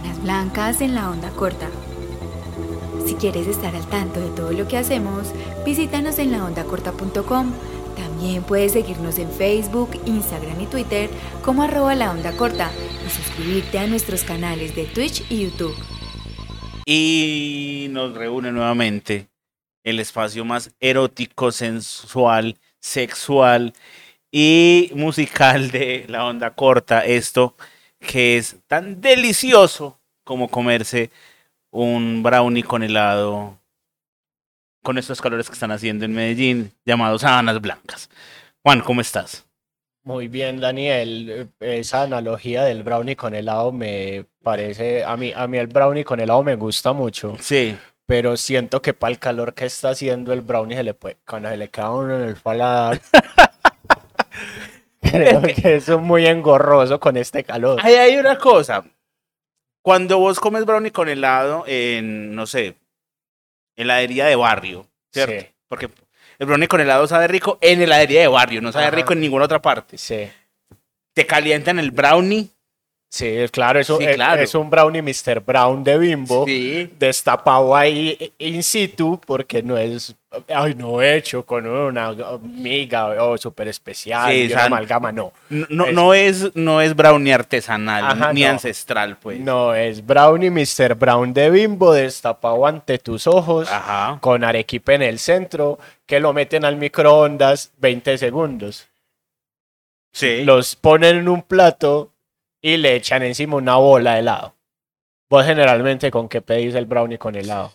Sábanas Blancas en la onda corta. Si quieres estar al tanto de todo lo que hacemos, visítanos en laondacorta.com. También puedes seguirnos en Facebook, Instagram y Twitter como arroba la onda corta y suscribirte a nuestros canales de Twitch y YouTube. Y nos reúne nuevamente el espacio más erótico, sensual, sexual y musical de la onda corta. Esto que es tan delicioso como comerse un brownie con helado con estos calores que están haciendo en Medellín, llamados sábanas blancas. Juan, ¿cómo estás? Muy bien, Daniel. Esa analogía del brownie con helado me parece, a mí, a mí el brownie con helado me gusta mucho. Sí. Pero siento que para el calor que está haciendo el brownie se le puede, cuando se le queda uno en el paladar. creo que es muy engorroso con este calor. Ahí hay una cosa. Cuando vos comes brownie con helado en, no sé, heladería de barrio, ¿cierto? Sí. Porque el brownie con helado sabe rico en heladería de barrio, no sabe Ajá. rico en ninguna otra parte. Sí, Te calientan el brownie. Sí, claro, eso Sí, es, claro. es un brownie Mr. Brown de Bimbo. Sí. destapado ahí in situ porque no es, ay, no hecho con una miga o súper especial, Sí, y una amalgama, no. No, no, Es- no es, no es brownie artesanal Ajá, ni no. ancestral, pues. No, es brownie Mr. Brown de Bimbo destapado ante tus ojos Ajá. con arequipe en el centro que lo meten al microondas 20 segundos. Sí. Los ponen en un plato y le echan encima una bola de helado. ¿Vos generalmente con qué pedís el brownie con helado?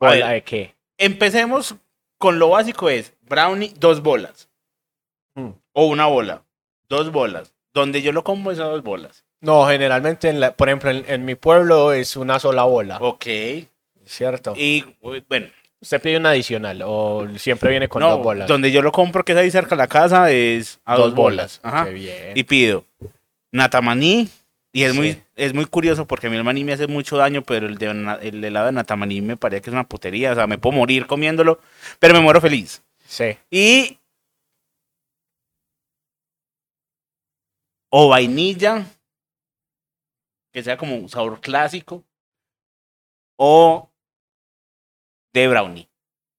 Ver. ¿Bola de qué? Empecemos con lo básico es brownie, dos bolas. Mm. O una bola. Dos bolas. Donde yo lo como es a dos bolas. No, generalmente, en la- por ejemplo, en, en mi pueblo es una sola bola, Ok. ¿cierto? Y bueno, ¿Usted pide una adicional o siempre viene con no, dos bolas? donde yo lo compro, que es ahí cerca de la casa, es a dos, bolas. Ajá. Qué bien. Y pido natamaní. Y es, Sí. muy, es muy curioso porque a mí el maní me hace mucho daño, pero el, de, el helado de natamaní me parece que es una putería. O sea, me puedo morir comiéndolo, pero me muero feliz. Sí. Y. O vainilla. Que sea como un sabor clásico. O de brownie.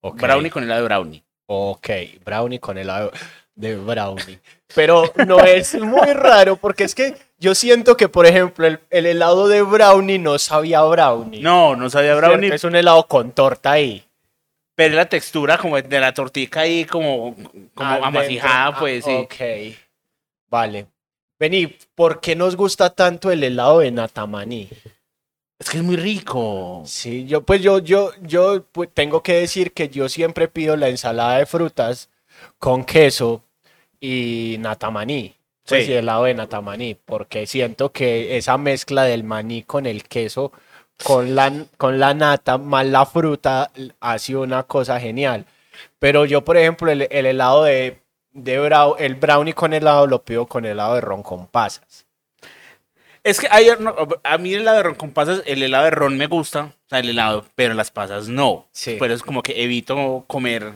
ok. Brownie con helado de brownie. Ok, brownie con helado de brownie. Pero no es muy raro porque es que yo siento que, por ejemplo, el, el helado de brownie no sabía brownie. No, no sabía brownie. Es un helado con torta ahí. Pero la textura como de la tortica ahí como, como amasijada, Ah, pues sí. Ok. Vale. Vení, ¿por qué nos gusta tanto el helado de natamaní? Es que es muy rico. Sí, yo pues yo, yo, yo pues, tengo que decir que yo siempre pido la ensalada de frutas con queso y natamaní. Pues Sí. y helado de natamaní, porque siento que esa mezcla del maní con el queso, con la, con la nata más la fruta, hace una cosa genial. Pero yo, por ejemplo, el, el helado de, de brau- el brownie con helado lo pido con helado de ron con pasas. Es que hay, no, a mí el helado de ron con pasas, el helado de ron me gusta, o sea, el helado, pero las pasas no. Sí. Pero es como que evito comer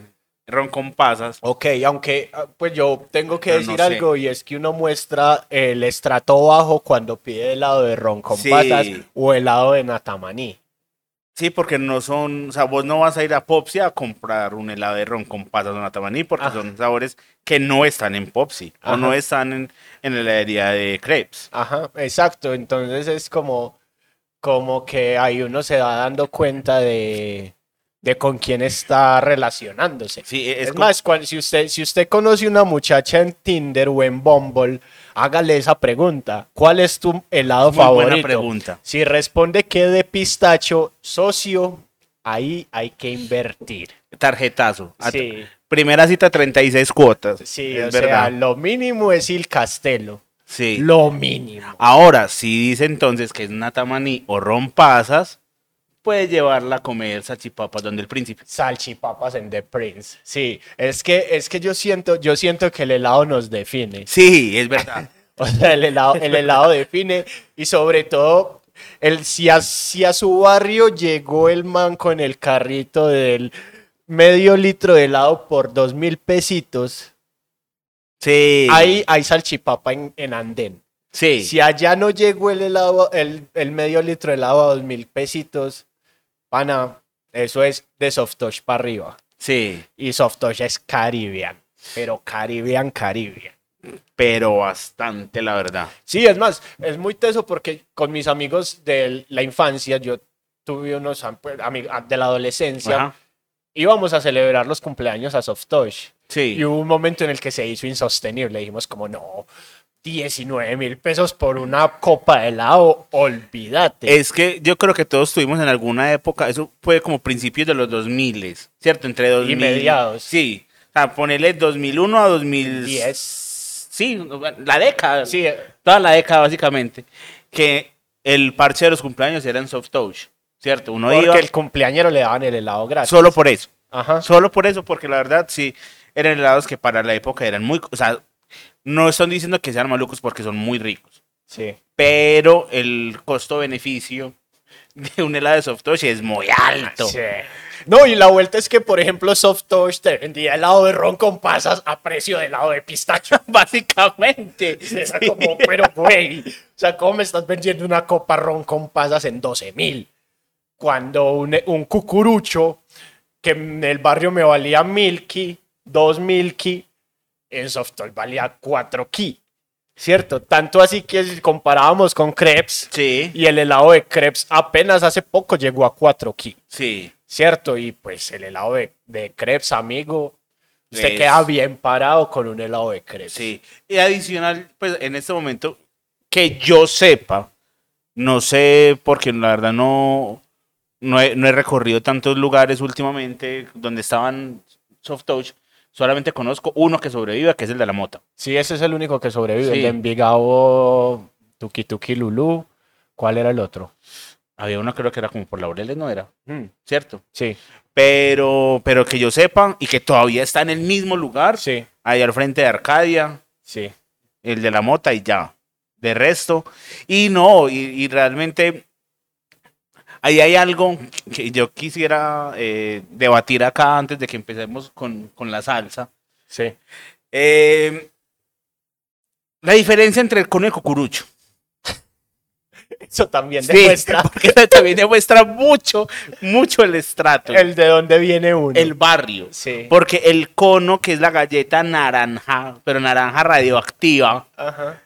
ron con pasas. Ok, aunque ah, pues yo tengo que Pero no decir sé. algo y es que uno muestra el estrato bajo cuando pide helado de ron con Sí. pasas o helado de natamaní. Sí, porque no son, o sea, vos no vas a ir a Popsi a comprar un helado de ron con pasas natamaní porque Ajá. son sabores que no están en Popsi o no están en, en la heladería de crepes. Ajá, exacto. Entonces es como, como que ahí uno se va dando cuenta de, de con quién está relacionándose. Sí, es, Es, como- más, cuan- si usted, si usted conoce una muchacha en Tinder o en Bumble, hágale esa pregunta. ¿Cuál es tu helado muy favorito? buena pregunta. Si responde que de pistacho, socio, ahí hay que invertir. Tarjetazo. Sí, Primera cita, 36 cuotas. sí, es o sea, verdad. lo mínimo es el castelo. Sí. Lo mínimo. Ahora, si dice entonces que es natamaní o ron pasas, puede llevarla a comer salchipapas donde el príncipe. Salchipapas en The Prince. Sí, es que, es que yo siento, yo siento que el helado nos define. Sí, es verdad. O sea, el helado, el helado define y sobre todo, el, si, a, si a su barrio llegó el man con el carrito del medio litro de helado por dos mil pesitos, Sí. ahí hay salchipapa en, en andén. Sí. Si allá no llegó el helado, el, el medio litro de helado a dos mil pesitos, pana, eso es de soft touch para arriba. Sí. Y soft touch es Caribbean, pero Caribbean, Caribbean. Pero bastante, la verdad. Sí, es más, es muy teso porque con mis amigos de la infancia, yo tuve unos pues, ami- de la adolescencia, Ajá. íbamos a celebrar los cumpleaños a Soft Touch. Sí. Y hubo un momento en el que se hizo insostenible. Dijimos como, no, 19 mil pesos por una copa de helado, olvídate. Es que yo creo que todos tuvimos en alguna época, eso fue como principios de los 2000, ¿cierto? Entre 2000 mediados. Sí. O sea, ponerle 2001 a 2010. 10. Sí, la década. Sí, Toda la década, básicamente. Que el parche de los cumpleaños era en soft touch, ¿cierto? Uno porque iba el cumpleañero le daban el helado gratis. solo por eso. Ajá. Solo por eso, porque la verdad sí, eran helados que para la época eran muy... O sea, no están diciendo que sean malucos porque son muy ricos. Sí. Pero el costo-beneficio de un helado de soft touch es muy alto. Sí. No, y la vuelta es que, por ejemplo, Soft Touch te vendía helado de ron con pasas a precio de helado de pistacho. Básicamente. Sí. como, pero güey, o sea, ¿cómo me estás vendiendo una copa ron con pasas en 12 mil? Cuando un, un cucurucho que en el barrio me valía Milky, 2 Milky, en Softol valía 4 Ki. ¿Cierto? Tanto así que si comparábamos con crepes Sí, y el helado de crepes apenas hace poco llegó a 4 Ki. sí. ¿Cierto? Y pues el helado de, de crepes, amigo, usted Es- queda bien parado con un helado de crepes. Sí. Y adicional, pues en este momento, que yo sepa, no sé, porque la verdad no, no, he, no he recorrido tantos lugares últimamente donde estaban soft touch. Solamente conozco uno que sobrevive, que es el de la mota. Sí, ese es el único que sobrevive. El de Envigado, Tuki Tuki Lulú. ¿Cuál era el otro? Había uno creo que era como por Laureles, no era, Mm, ¿cierto? sí, Pero, pero que yo sepa y que todavía está en el mismo lugar, sí, ahí al frente de Arcadia, sí. el de la mota y ya. De resto. Y no, y, y realmente ahí hay algo que yo quisiera eh, debatir acá antes de que empecemos con, con la salsa. Sí. Eh, la diferencia entre el cono y el cucurucho. Eso también Sí, demuestra porque también demuestra mucho, mucho el estrato, el, el de dónde viene uno. barrio. Sí. Porque el cono, que es la galleta naranja, pero naranja radioactiva, Ajá.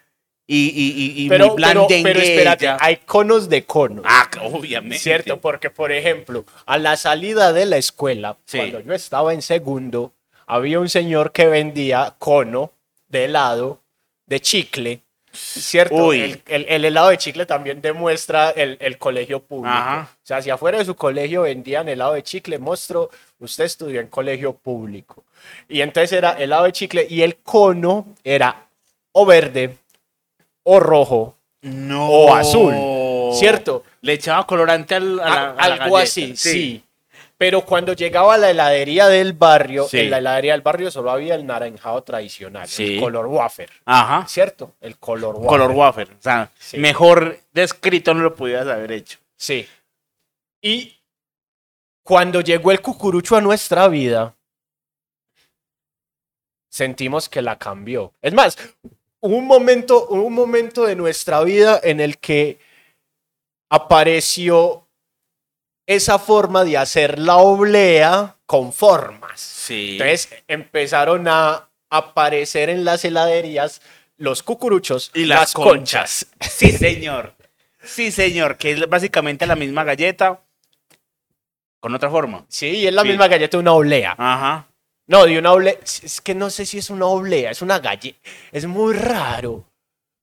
Y, y, y, Pero, muy pero, pero blandengueya. espérate, hay conos de conos. Ah, obviamente. Cierto, porque por ejemplo, a la salida de la escuela, Sí. cuando yo estaba en segundo, había un señor que vendía cono de helado, de chicle, ¿cierto? El, el- el helado de chicle también demuestra el, el colegio público. Ajá. O sea, si afuera de su colegio vendían helado de chicle, muestro, usted estudió en colegio público. Y entonces era helado de chicle y el cono era o verde, o rojo, No. o azul, ¿cierto? Le echaba colorante al, a la, A- a la algo así, sí. Pero cuando llegaba a la heladería del barrio, Sí. en la heladería del barrio solo había el naranjado tradicional, Sí. el color wafer, Ajá. ¿cierto? El color wafer. Color wafer. O sea, Sí. mejor descrito no lo pudieras haber hecho. Sí. Y cuando llegó el cucurucho a nuestra vida, sentimos que la cambió. Es más, un momento, hubo un momento de nuestra vida en el que apareció esa forma de hacer la oblea con formas. Sí. Entonces empezaron a aparecer en las heladerías los cucuruchos y las, conchas. Sí, señor. Sí, señor. Que es básicamente la misma galleta con otra forma. Sí, es la Sí. misma galleta de una oblea. Ajá. No, de una oblea. Es que no sé si es una oblea, es una galleta. Es muy raro.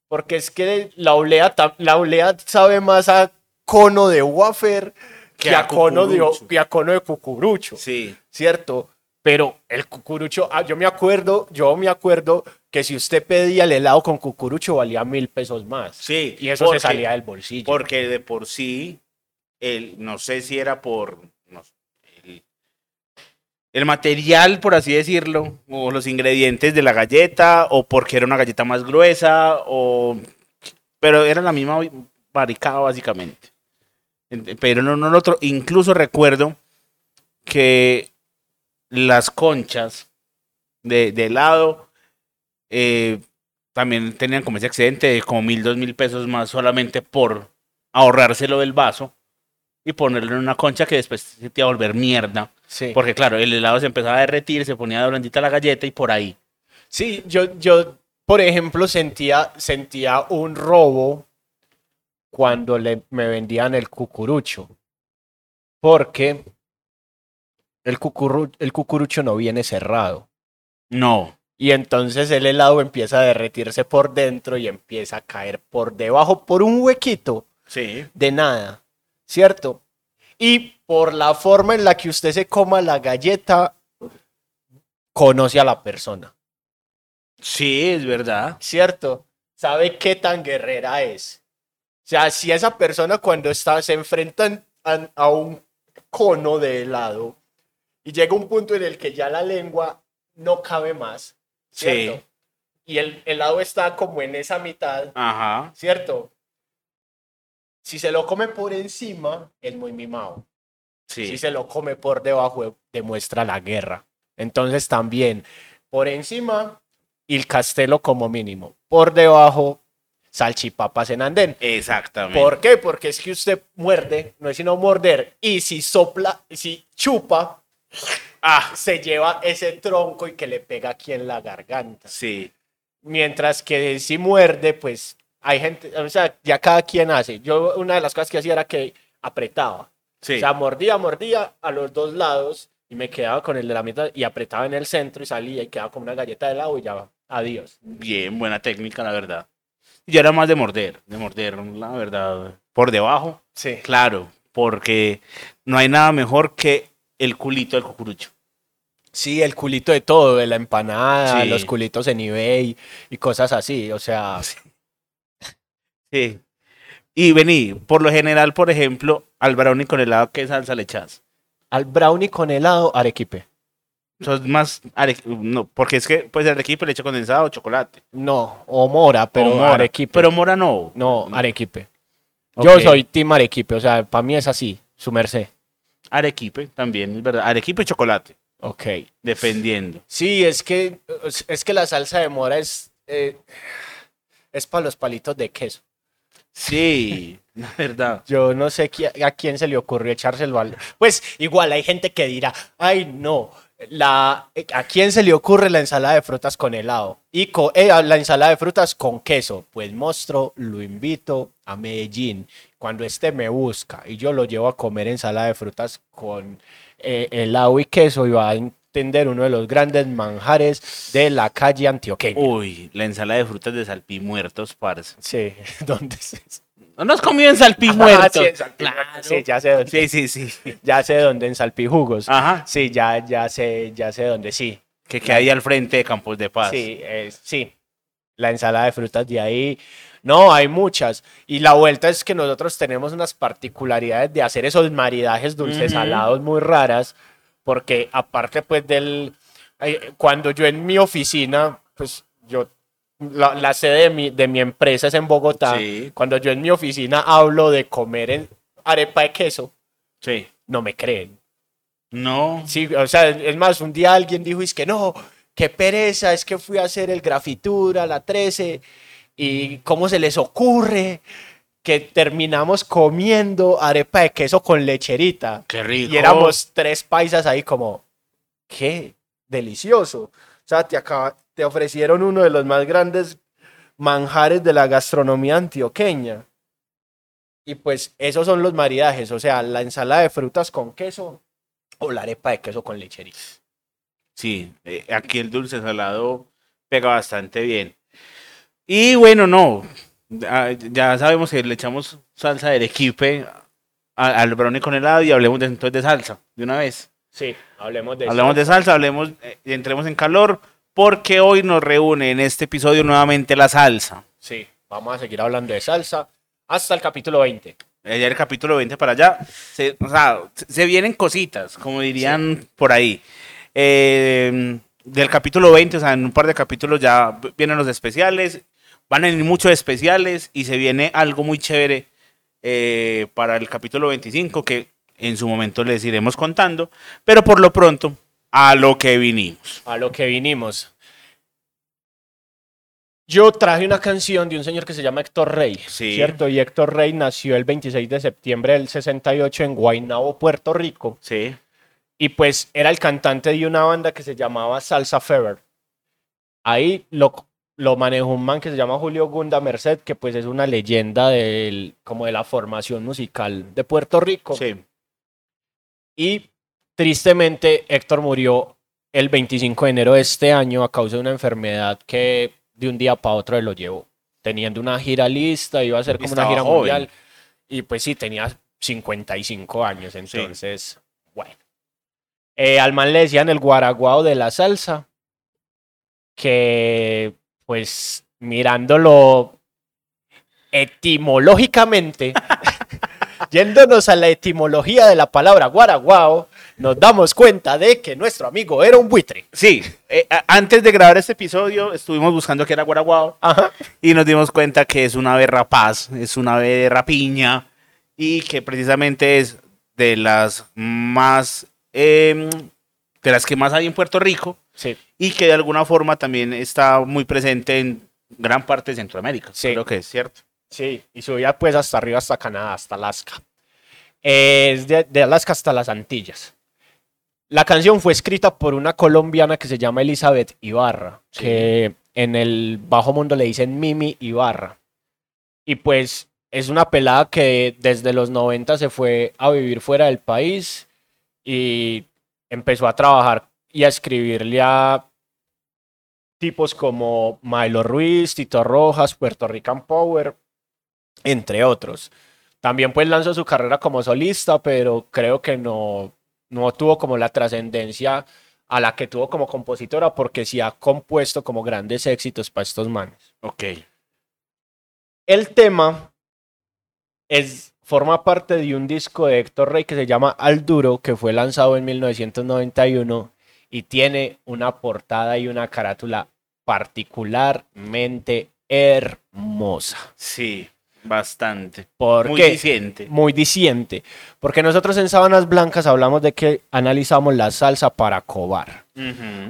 Porque es que la oblea, la oblea sabe más a cono de wafer que, Que a cono de, que a cono de cucurucho. Sí. ¿Cierto? Pero el cucurucho, ah, yo me acuerdo, yo me acuerdo que si usted pedía el helado con cucurucho valía mil pesos más. Sí. Y eso porque- se salía del bolsillo. Porque de por sí, el, no sé si era por el material, por así decirlo, o los ingredientes de la galleta, o porque era una galleta más gruesa, o pero era la misma barricada básicamente. Ent- Pero no, no otro. Incluso recuerdo que las conchas de, helado eh, también tenían como ese accidente de como mil, dos mil pesos más solamente por ahorrárselo del vaso y ponerlo en una concha que después se te iba a volver mierda. Sí. Porque claro, el helado se empezaba a derretir, se ponía blandita la galleta y por ahí. Sí, yo, yo, por ejemplo, sentía, sentía un robo cuando le, me vendían el cucurucho. Porque el, cucurru- el cucurucho no viene cerrado. No. Y entonces el helado empieza a derretirse por dentro y empieza a caer por debajo por un huequito Sí. de nada, ¿cierto? Y por la forma en la que usted se coma la galleta, conoce a la persona, Sí, es verdad. ¿cierto? Sabe qué tan guerrera es. O sea, si esa persona cuando está, se enfrentan a, a un cono de helado y llega un punto en el que ya la lengua no cabe más, ¿cierto? Sí. Y el helado está como en esa mitad, Ajá. ¿cierto? Si se lo come por encima, es muy mimado. Sí. Si se lo come por debajo, demuestra la guerra. Entonces también, por encima, el castelo como mínimo. Por debajo, salchipapas en andén. Exactamente. ¿Por qué? Porque es que usted muerde, no es sino morder. Y si sopla, si chupa, Ah, se lleva ese tronco y que le pega aquí en la garganta. sí. Mientras que si muerde, pues hay gente, o sea, ya cada quien hace. Yo una de las cosas que hacía era que apretaba. Sí. O sea, mordía, mordía a los dos lados y me quedaba con el de la mitad y apretaba en el centro y salía y quedaba como una galleta de helado y ya, adiós. Bien, buena técnica, la verdad. Yo era más de morder, de morder, la verdad. Por debajo, Sí. claro, porque no hay nada mejor que el culito del cucurucho. Sí, el culito de todo, de la empanada, Sí. los culitos en eBay y cosas así. O sea, Sí. Y vení, por lo general, por ejemplo, al brownie con helado, ¿qué salsa le echas? al brownie con helado, arequipe. Sos más are- no, porque es que pues arequipe le echa condensado o chocolate. No, o mora, pero O mora. arequipe. Pero mora no. no, arequipe. Ok. Yo soy team arequipe, o sea, para mí es así, su merced. Arequipe también, es verdad. Arequipe y chocolate, Ok. dependiendo. Sí, es que, es que la salsa de mora es, eh, es para los palitos de queso. Sí, la verdad. Yo no sé a quién se le ocurrió echárselo al... Pues igual hay gente que dirá, ay no, la, ¿a quién se le ocurre la ensalada de frutas con helado? Y eh, la ensalada de frutas con queso. Pues monstruo, lo invito a Medellín. Cuando este me busca y yo lo llevo a comer ensalada de frutas con eh, helado y queso y va a entender uno de los grandes manjares de la calle antioqueña. Uy, la ensalada de frutas de salpí muertos, parce. Sí, ¿dónde es eso? ¿No nos comido en salpí Ah, sí, Salpimuertos. Sí, ya sé dónde. sí, sí, sí. Ya sé dónde en Salpijugos. Ajá. Sí, ya, ya sé, ya sé dónde sí. Que queda ahí al frente de Campos de Paz. Sí, eh, sí. La ensalada de frutas de ahí. No, hay muchas. Y la vuelta es que nosotros tenemos unas particularidades de hacer esos maridajes dulces Ujú. salados muy raras. Porque aparte, pues, del. eh, Cuando yo en mi oficina, pues, yo. La, la sede de mi, de mi empresa es en Bogotá. Sí. Cuando yo en mi oficina hablo de comer en arepa de queso, Sí. no me creen. No. Sí, o sea, es más, un día alguien dijo, es que no, qué pereza, es que fui a hacer el grafitura, la 13, y cómo se les ocurre que terminamos comiendo arepa de queso con lecherita. Qué rico. Y éramos tres paisas ahí como, qué delicioso. O sea, te, acaba- te ofrecieron uno de los más grandes manjares de la gastronomía antioqueña. Y pues esos son los maridajes, o sea, la ensalada de frutas con queso o la arepa de queso con lecherita. Sí, eh, aquí el dulce salado pega bastante bien. Y bueno, no. Ah, Ya sabemos que le echamos salsa de arequipe a- al brownie con helado y hablemos de, entonces de salsa de una vez. Sí, hablemos de Hablemos de salsa, hablemos, eh, entremos en calor, porque hoy nos reúne en este episodio nuevamente la salsa. Sí, vamos a seguir hablando de salsa hasta el capítulo 20. Ya el capítulo 20 para allá, se, o sea, se- vienen cositas, como dirían por ahí. Eh, del capítulo 20, o sea, en un par de capítulos ya vienen los especiales, van a venir muchos especiales y se viene algo muy chévere eh, para el capítulo 25 que en su momento les iremos contando, pero por lo pronto, a lo que vinimos. A lo que vinimos. Yo traje una canción de un señor que se llama Héctor Rey, Sí. ¿cierto? Y Héctor Rey nació el 26 de septiembre del 68 en Guaynabo, Puerto Rico. Sí. Y pues era el cantante de una banda que se llamaba Salsa Fever. Ahí lo, lo manejó un man que se llama Julio Gunda Merced, que pues es una leyenda del, como de la formación musical de Puerto Rico. Sí. Y tristemente Héctor murió el 25 de enero de este año a causa de una enfermedad que de un día para otro lo llevó. Teniendo una gira lista, iba a ser como una gira joven. mundial. Y pues sí, tenía 55 años, entonces, bueno. Eh, al man le decían el guaraguao de la salsa, que pues mirándolo etimológicamente, yéndonos a la etimología de la palabra guaraguao, nos damos cuenta de que nuestro amigo era un buitre. Sí, eh, antes de grabar este episodio estuvimos buscando qué era Guaraguao Ajá. y nos dimos cuenta que es una ave rapaz, es una ave rapiña y que precisamente es de las más, em, de las que más hay en Puerto Rico Sí. y que de alguna forma también está muy presente en gran parte de Centroamérica. Sí. Creo que es cierto. Sí, y subía pues hasta arriba, hasta Canadá, hasta Alaska. Es de, de Alaska hasta las Antillas. La canción fue escrita por una colombiana que se llama Elizabeth Ibarra, Sí. que en el bajo mundo le dicen Mimi Ibarra. Y pues es una pelada que desde los 90 se fue a vivir fuera del país y empezó a trabajar y a escribirle a tipos como Milo Ruiz, Tito Rojas, Puerto Rican Power, entre otros. También pues lanzó su carrera como solista, pero creo que no, no tuvo como la trascendencia a la que tuvo como compositora, porque sí ha compuesto como grandes éxitos para estos manes. Ok. El tema es, forma parte de un disco de Héctor Rey que se llama Al Duro, que fue lanzado en 1991 y tiene una portada y una carátula particularmente hermosa. Sí, bastante. ¿Por Muy qué? diciente. Muy diciente. Porque nosotros en Sábanas Blancas hablamos de que analizamos la salsa para cobar.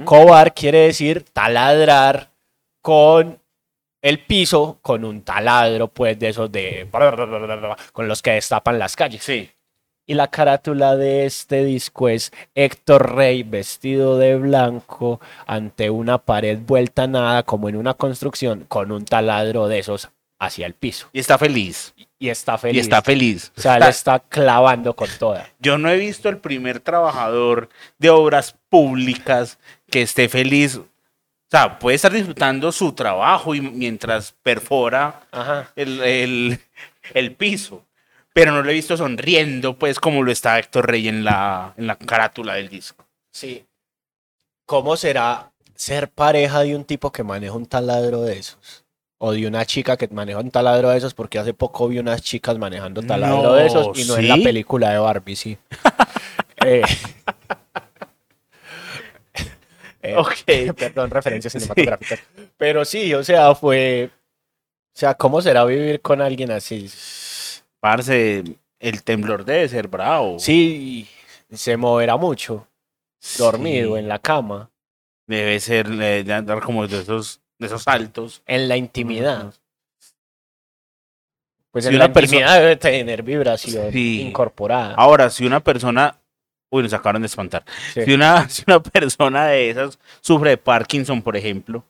Cobar quiere decir taladrar con el piso, con un taladro, pues de esos de... con los que destapan las calles. Sí. Y la carátula de este disco es Héctor Rey vestido de blanco ante una pared vuelta a nada, como en una construcción, con un taladro de esos hacia el piso. Y está feliz. Y está feliz. Y está feliz. O sea, le está clavando con toda. Yo no he visto el primer trabajador de obras públicas que esté feliz. O sea, puede estar disfrutando su trabajo y mientras perfora el, el- el piso. Pero no lo he visto sonriendo, pues, como lo está Héctor Rey en la, en la carátula del disco. Sí. ¿Cómo será ser pareja de un tipo que maneja un taladro de esos? O de una chica que maneja un taladro de esos, porque hace poco vi unas chicas manejando taladro No, de esos y no en la ¿sí? película de Barbie, sí. Eh, eh, Ok. Perdón, referencias cinematográficas. Pero sí, o sea, fue. O sea, ¿cómo será vivir con alguien así? Parce, el temblor debe ser bravo. Sí, se moverá mucho, dormido Sí. en la cama, Debe ser de andar como de esos, de esos saltos. en la intimidad. Pues Si en una la intimidad debe tener vibración Sí. incorporada. Ahora, si una persona. Uy, nos acabaron de espantar. Sí. Si, una, si una persona de esas sufre de Parkinson, por ejemplo.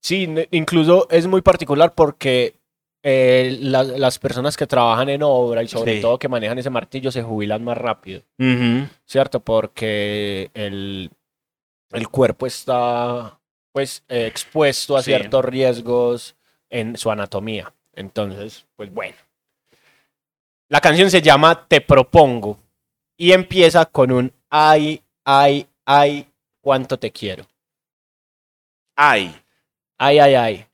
Sí, incluso es muy particular porque eh, la- las personas que trabajan en obra y sobre Sí. todo que manejan ese martillo se jubilan más rápido. ¿cierto? Porque el, el cuerpo está pues eh, expuesto a Sí. ciertos riesgos en su anatomía. Entonces, pues bueno. La canción se llama Te propongo y empieza con un ay, ay, ay, cuánto te quiero. Ay, Ay, ay, ay.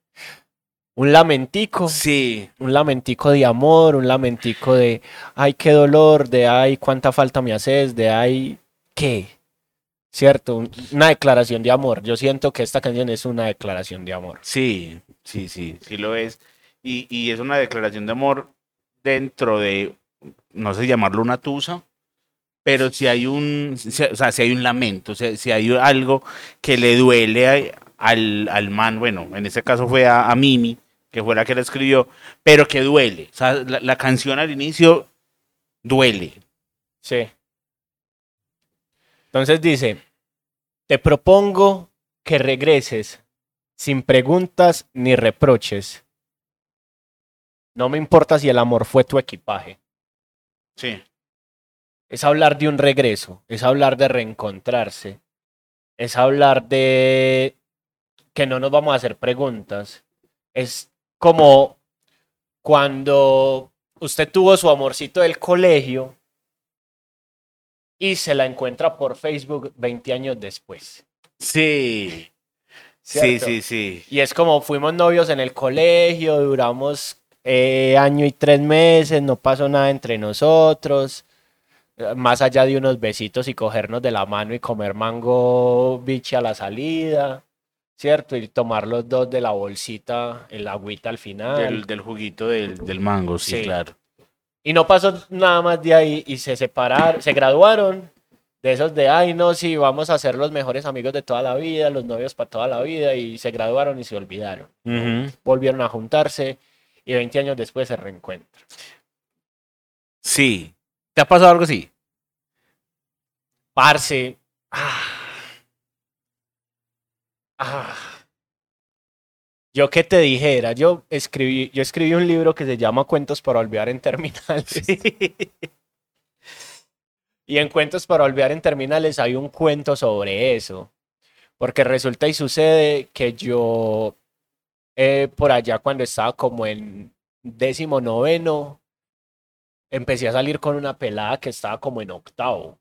Un lamentico. sí. un lamentico de amor, un lamentico de, ay, qué dolor, de, ay, cuánta falta me haces, de, ay, qué. ¿Cierto? Un- Una declaración de amor. Yo siento que esta canción es una declaración de amor. Sí, sí, sí, sí lo es. Y, y es una declaración de amor dentro de, no sé llamarlo una tusa, pero si hay un, si- o sea, si hay un lamento, si, si hay algo que le duele a, al, al man, bueno, en este caso fue a, a Mimi, que fue la que la escribió, pero que duele. O sea, la, la canción al inicio duele. Sí. Entonces dice, te propongo que regreses sin preguntas ni reproches. No me importa si el amor fue tu equipaje. Sí. Es hablar de un regreso, es hablar de reencontrarse, es hablar de que no nos vamos a hacer preguntas. Es como cuando usted tuvo su amorcito del colegio y se la encuentra por Facebook 20 años después. Sí. Sí, ¿cierto? sí, sí. Y es como fuimos novios en el colegio, duramos eh, año y tres meses, no pasó nada entre nosotros, más allá de unos besitos y cogernos de la mano y comer mango biche a la salida, ¿cierto? Y tomar los dos de la bolsita, el agüita al final. Del, del juguito del, del mango, sí, Sí. claro. Y no pasó nada más de ahí y se separaron, se graduaron. De esos de, ay, no, sí, vamos a ser los mejores amigos de toda la vida, los novios para toda la vida, y se graduaron y se olvidaron. Volvieron a juntarse y 20 años después se reencuentran. Sí. ¿Te ha pasado algo así? Parce. Ah. Ah. Yo qué te dijera, yo escribí, yo escribí un libro que se llama Cuentos para olvidar en terminales. Y en Cuentos para olvidar en terminales hay un cuento sobre eso. Porque resulta y sucede que yo, eh, por allá cuando estaba como en décimo noveno, empecé a salir con una pelada que estaba como en octavo.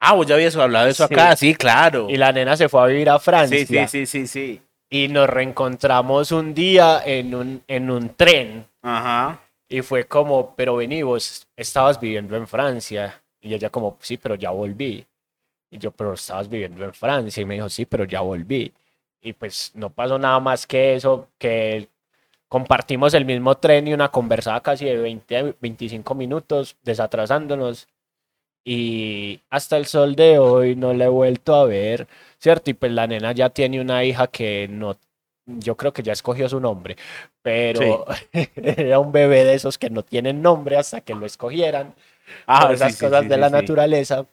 Ah, vos ya habías hablado de eso Sí. acá, sí, claro. Y la nena se fue a vivir a Francia. Sí, sí, sí, sí, sí. Y nos reencontramos un día en un, en un tren. Ajá. Y fue como, pero vení, vos estabas viviendo en Francia. Y ella como, sí, pero ya volví. Y yo, pero estabas viviendo en Francia. Y me dijo, sí, pero ya volví. Y pues no pasó nada más que eso, que compartimos el mismo tren y una conversada casi de 20, 25 minutos, desatrasándonos. Y hasta el sol de hoy no la he vuelto a ver, ¿cierto? Y pues la nena ya tiene una hija que no, yo creo que ya escogió su nombre, pero era un bebé de esos que no tienen nombre hasta que lo escogieran Ah, por esas sí, cosas sí, de la naturaleza.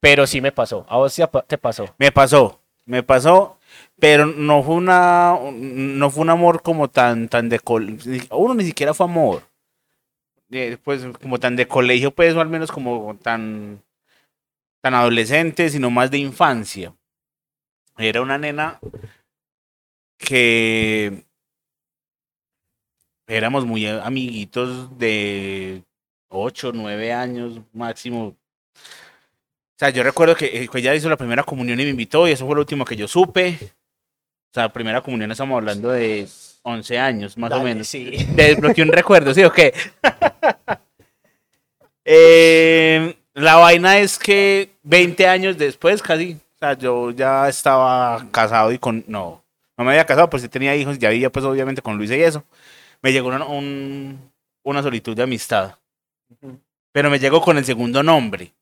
Pero sí me pasó. ¿A vos te pasó? Me pasó, me pasó, pero no fue una, no fue un amor como tan, tan de uno ni siquiera fue amor, Pues como tan de colegio, pues, o al menos como tan, tan adolescente, sino más de infancia. Era una nena que éramos muy amiguitos de 8, 9 años máximo. O sea, yo recuerdo eh, que ella hizo la primera comunión y me invitó y eso fue lo último que yo supe. O sea, primera comunión estamos hablando de 11 años, más o Dale, menos. Sí. Desbloqueé un recuerdo, ¿sí o qué? Eh, la vaina es que 20 años después, casi, o sea, yo ya estaba casado y con. No, no me había casado, pues sí tenía hijos, ya vivía, pues obviamente con Luisa y eso. Me llegó una, un- una solicitud de amistad, pero me llegó con el segundo nombre.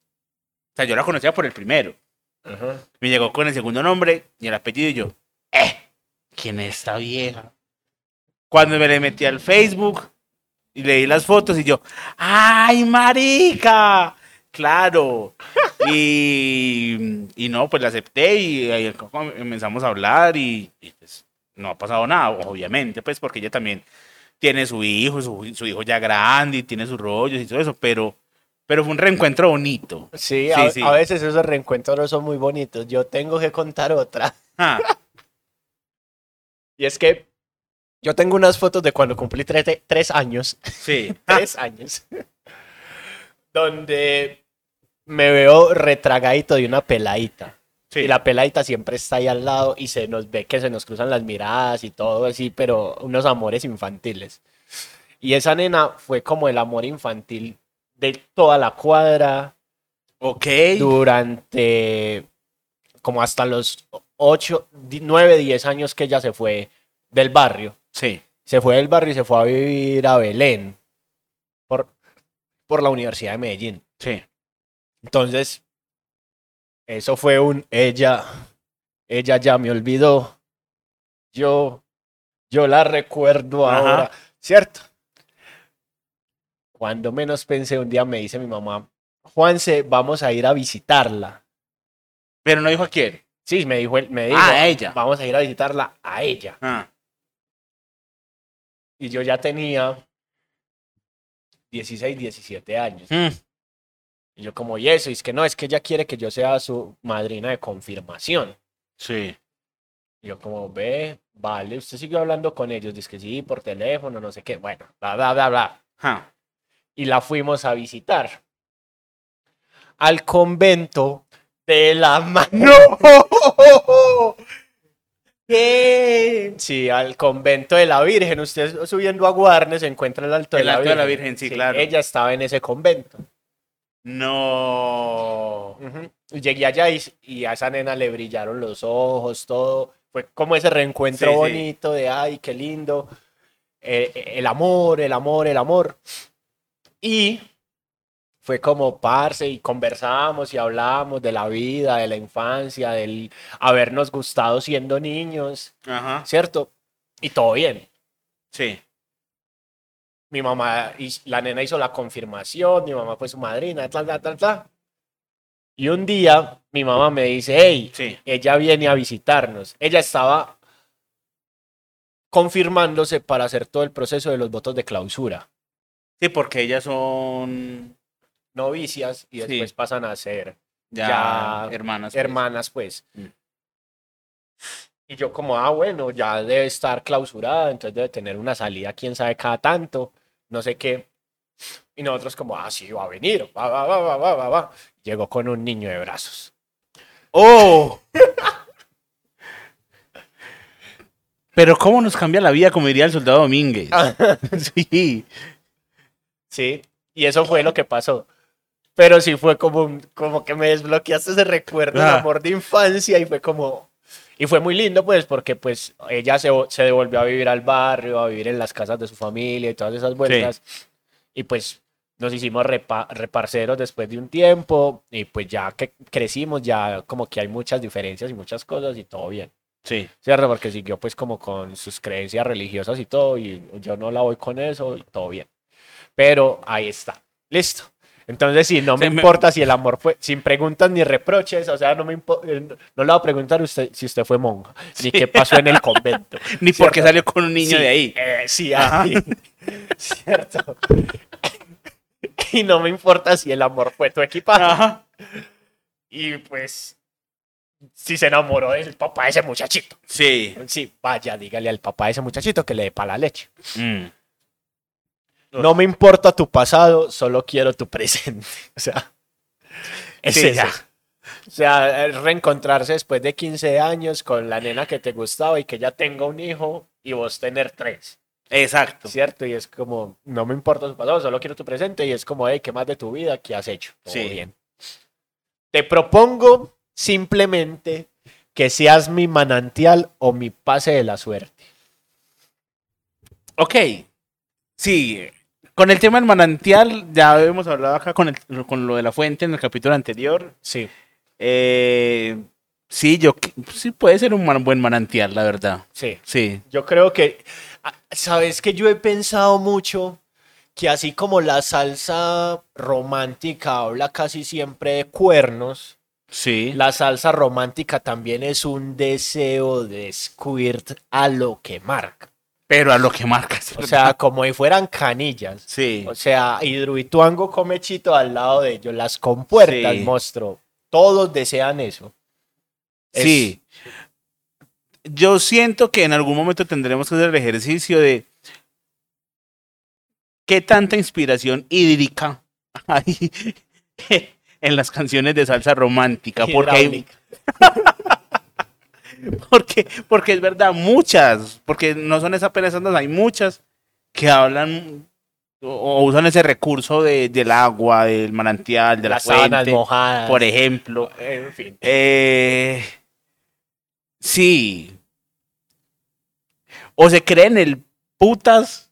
O sea, yo la conocía por el primero. Me llegó con el segundo nombre y el apellido y yo, ¡eh! ¿Quién es esta vieja? Cuando me le metí al Facebook y leí las fotos y yo, ¡ay, marica! Claro. Y, y no, pues la acepté y ahí comenzamos a hablar y, y, pues no ha pasado nada, obviamente, pues porque ella también tiene su hijo, su, su hijo ya grande y tiene sus rollos y todo eso, pero, pero fue un reencuentro bonito. Sí, Sí, a, sí. a veces esos reencuentros no son muy bonitos. Yo tengo que contar otra. Ah, Y es que yo tengo unas fotos de cuando cumplí tre- tres años. sí. tres años. donde me veo retragadito de una peladita. Sí. Y la peladita siempre está ahí al lado y se nos ve que se nos cruzan las miradas y todo así, pero unos amores infantiles. Y esa nena fue como el amor infantil de toda la cuadra Ok. durante como hasta los 8, 9, 10 años que ella se fue del barrio. Sí. Se fue del barrio y se fue a vivir a Belén por, por la Universidad de Medellín. Sí. Entonces, eso fue un ella ella ya me olvidó. Yo, yo la recuerdo Ajá. ahora, ¿cierto? Cuando menos pensé, un día me dice mi mamá, Juanse, vamos a ir a visitarla. Pero no dijo a quién. Sí, me dijo, me dijo, Ah, a ella. vamos a ir a visitarla a ella. Ah, Y yo ya tenía 16, 17 años. mm, Y yo como, y eso, y es que no, es que ella quiere que yo sea su madrina de confirmación. sí. Y yo como, ve, vale, usted siguió hablando con ellos, dice que sí, por teléfono, no sé qué, bueno, bla, bla, bla, bla. Y la fuimos a visitar al convento de la mano. ¿Qué? Sí, al convento de la Virgen. Usted subiendo a Guarnes se encuentra el Alto de El la Alto de Virgen. la Virgen, sí, claro. Ella estaba en ese convento. no. Llegué allá y, y a esa nena le brillaron los ojos, todo. Fue como ese reencuentro Sí, sí. bonito de, ay, qué lindo. Eh, el amor, el amor, el amor. Y fue como parce y conversábamos y hablábamos de la vida, de la infancia, del habernos gustado siendo niños, Ajá. ¿cierto? Y todo bien. Sí. Mi mamá, y la nena hizo la confirmación, mi mamá fue su madrina, tal, tal, tal, tal. Y un día mi mamá me dice, hey, Sí. ella viene a visitarnos. Ella estaba confirmándose para hacer todo el proceso de los votos de clausura. Sí, porque ellas son Novicias y Sí. después pasan a ser ya, Ya, hermanas. pues. hermanas, pues. Mm. Y yo como, ah, bueno, ya debe estar clausurada, entonces debe tener una salida, quién sabe cada tanto, no sé qué. Y nosotros como, ah, sí, va a venir, va, va, va, va, va, va, va. Llegó con un niño de brazos. ¡Oh! Pero cómo nos cambia la vida, como diría el soldado Domínguez. Sí. Sí, y eso fue lo que pasó. Pero sí fue como, un- como que me desbloqueaste ese recuerdo, el Ah. amor de infancia y fue como... Y fue muy lindo pues porque pues ella se, se devolvió a vivir al barrio, a vivir en las casas de su familia y todas esas vueltas. Y pues nos hicimos repa- reparceros después de un tiempo y pues ya que crecimos ya como que hay muchas diferencias y muchas cosas y todo bien. Sí. ¿Cierto? Porque siguió pues como con sus creencias religiosas y todo, y yo no la voy con eso y todo bien. Pero ahí está. Listo. Entonces, sí, no me importa si el amor fue, sin preguntas ni reproches, o sea, no me impo- eh, no le voy a preguntar a usted si usted fue monja, ni qué pasó en el convento. Ni porque ¿cierto? salió con un niño Sí, de ahí. eh, sí, Ajá. ahí. Cierto. Y no me importa si el amor fue tu equipaje. Ajá. Y pues, si se enamoró del papá de ese muchachito. Sí. Sí, vaya, dígale al papá de ese muchachito que le dé para la leche. Mm. No me importa tu pasado, solo quiero tu presente. O sea, es Sí. O sea, reencontrarse después de 15 años con la nena que te gustaba y que ya tenga un hijo y vos tener tres. Exacto. ¿Cierto? Y es como, no me importa tu pasado, solo quiero tu presente. Y es como, hey, ¿qué más de tu vida? ¿Qué has hecho? Todo Sí. bien. Te propongo simplemente que seas mi manantial o mi pase de la suerte. Ok. Sí. Con el tema del manantial, ya hemos hablado acá con, el- con lo de la fuente en el capítulo anterior. Sí. Eh, sí, yo sí puede ser un man- buen manantial, la verdad. Sí. Sí. Yo creo que, ah, sabes que yo he pensado mucho que así como la salsa romántica habla casi siempre de cuernos, Sí. la salsa romántica también es un deseo de squirt a lo que marca. Pero a lo que marcas. O sea, como si fueran canillas. sí. O sea, Hidroituango come chito al lado de ellos, las compuertas, Sí. monstruo. Todos desean eso. Es- Sí. Yo siento que en algún momento tendremos que hacer el ejercicio de qué tanta inspiración hídrica hay en las canciones de salsa romántica. Porque, hay- hidráulica. porque, porque es verdad, muchas, porque no son esas apenas esas, hay muchas que hablan o, usan ese recurso de- del agua, del manantial, de la las sábanas fuente, mojadas. por ejemplo. En fin. Eh, sí. O se creen el putas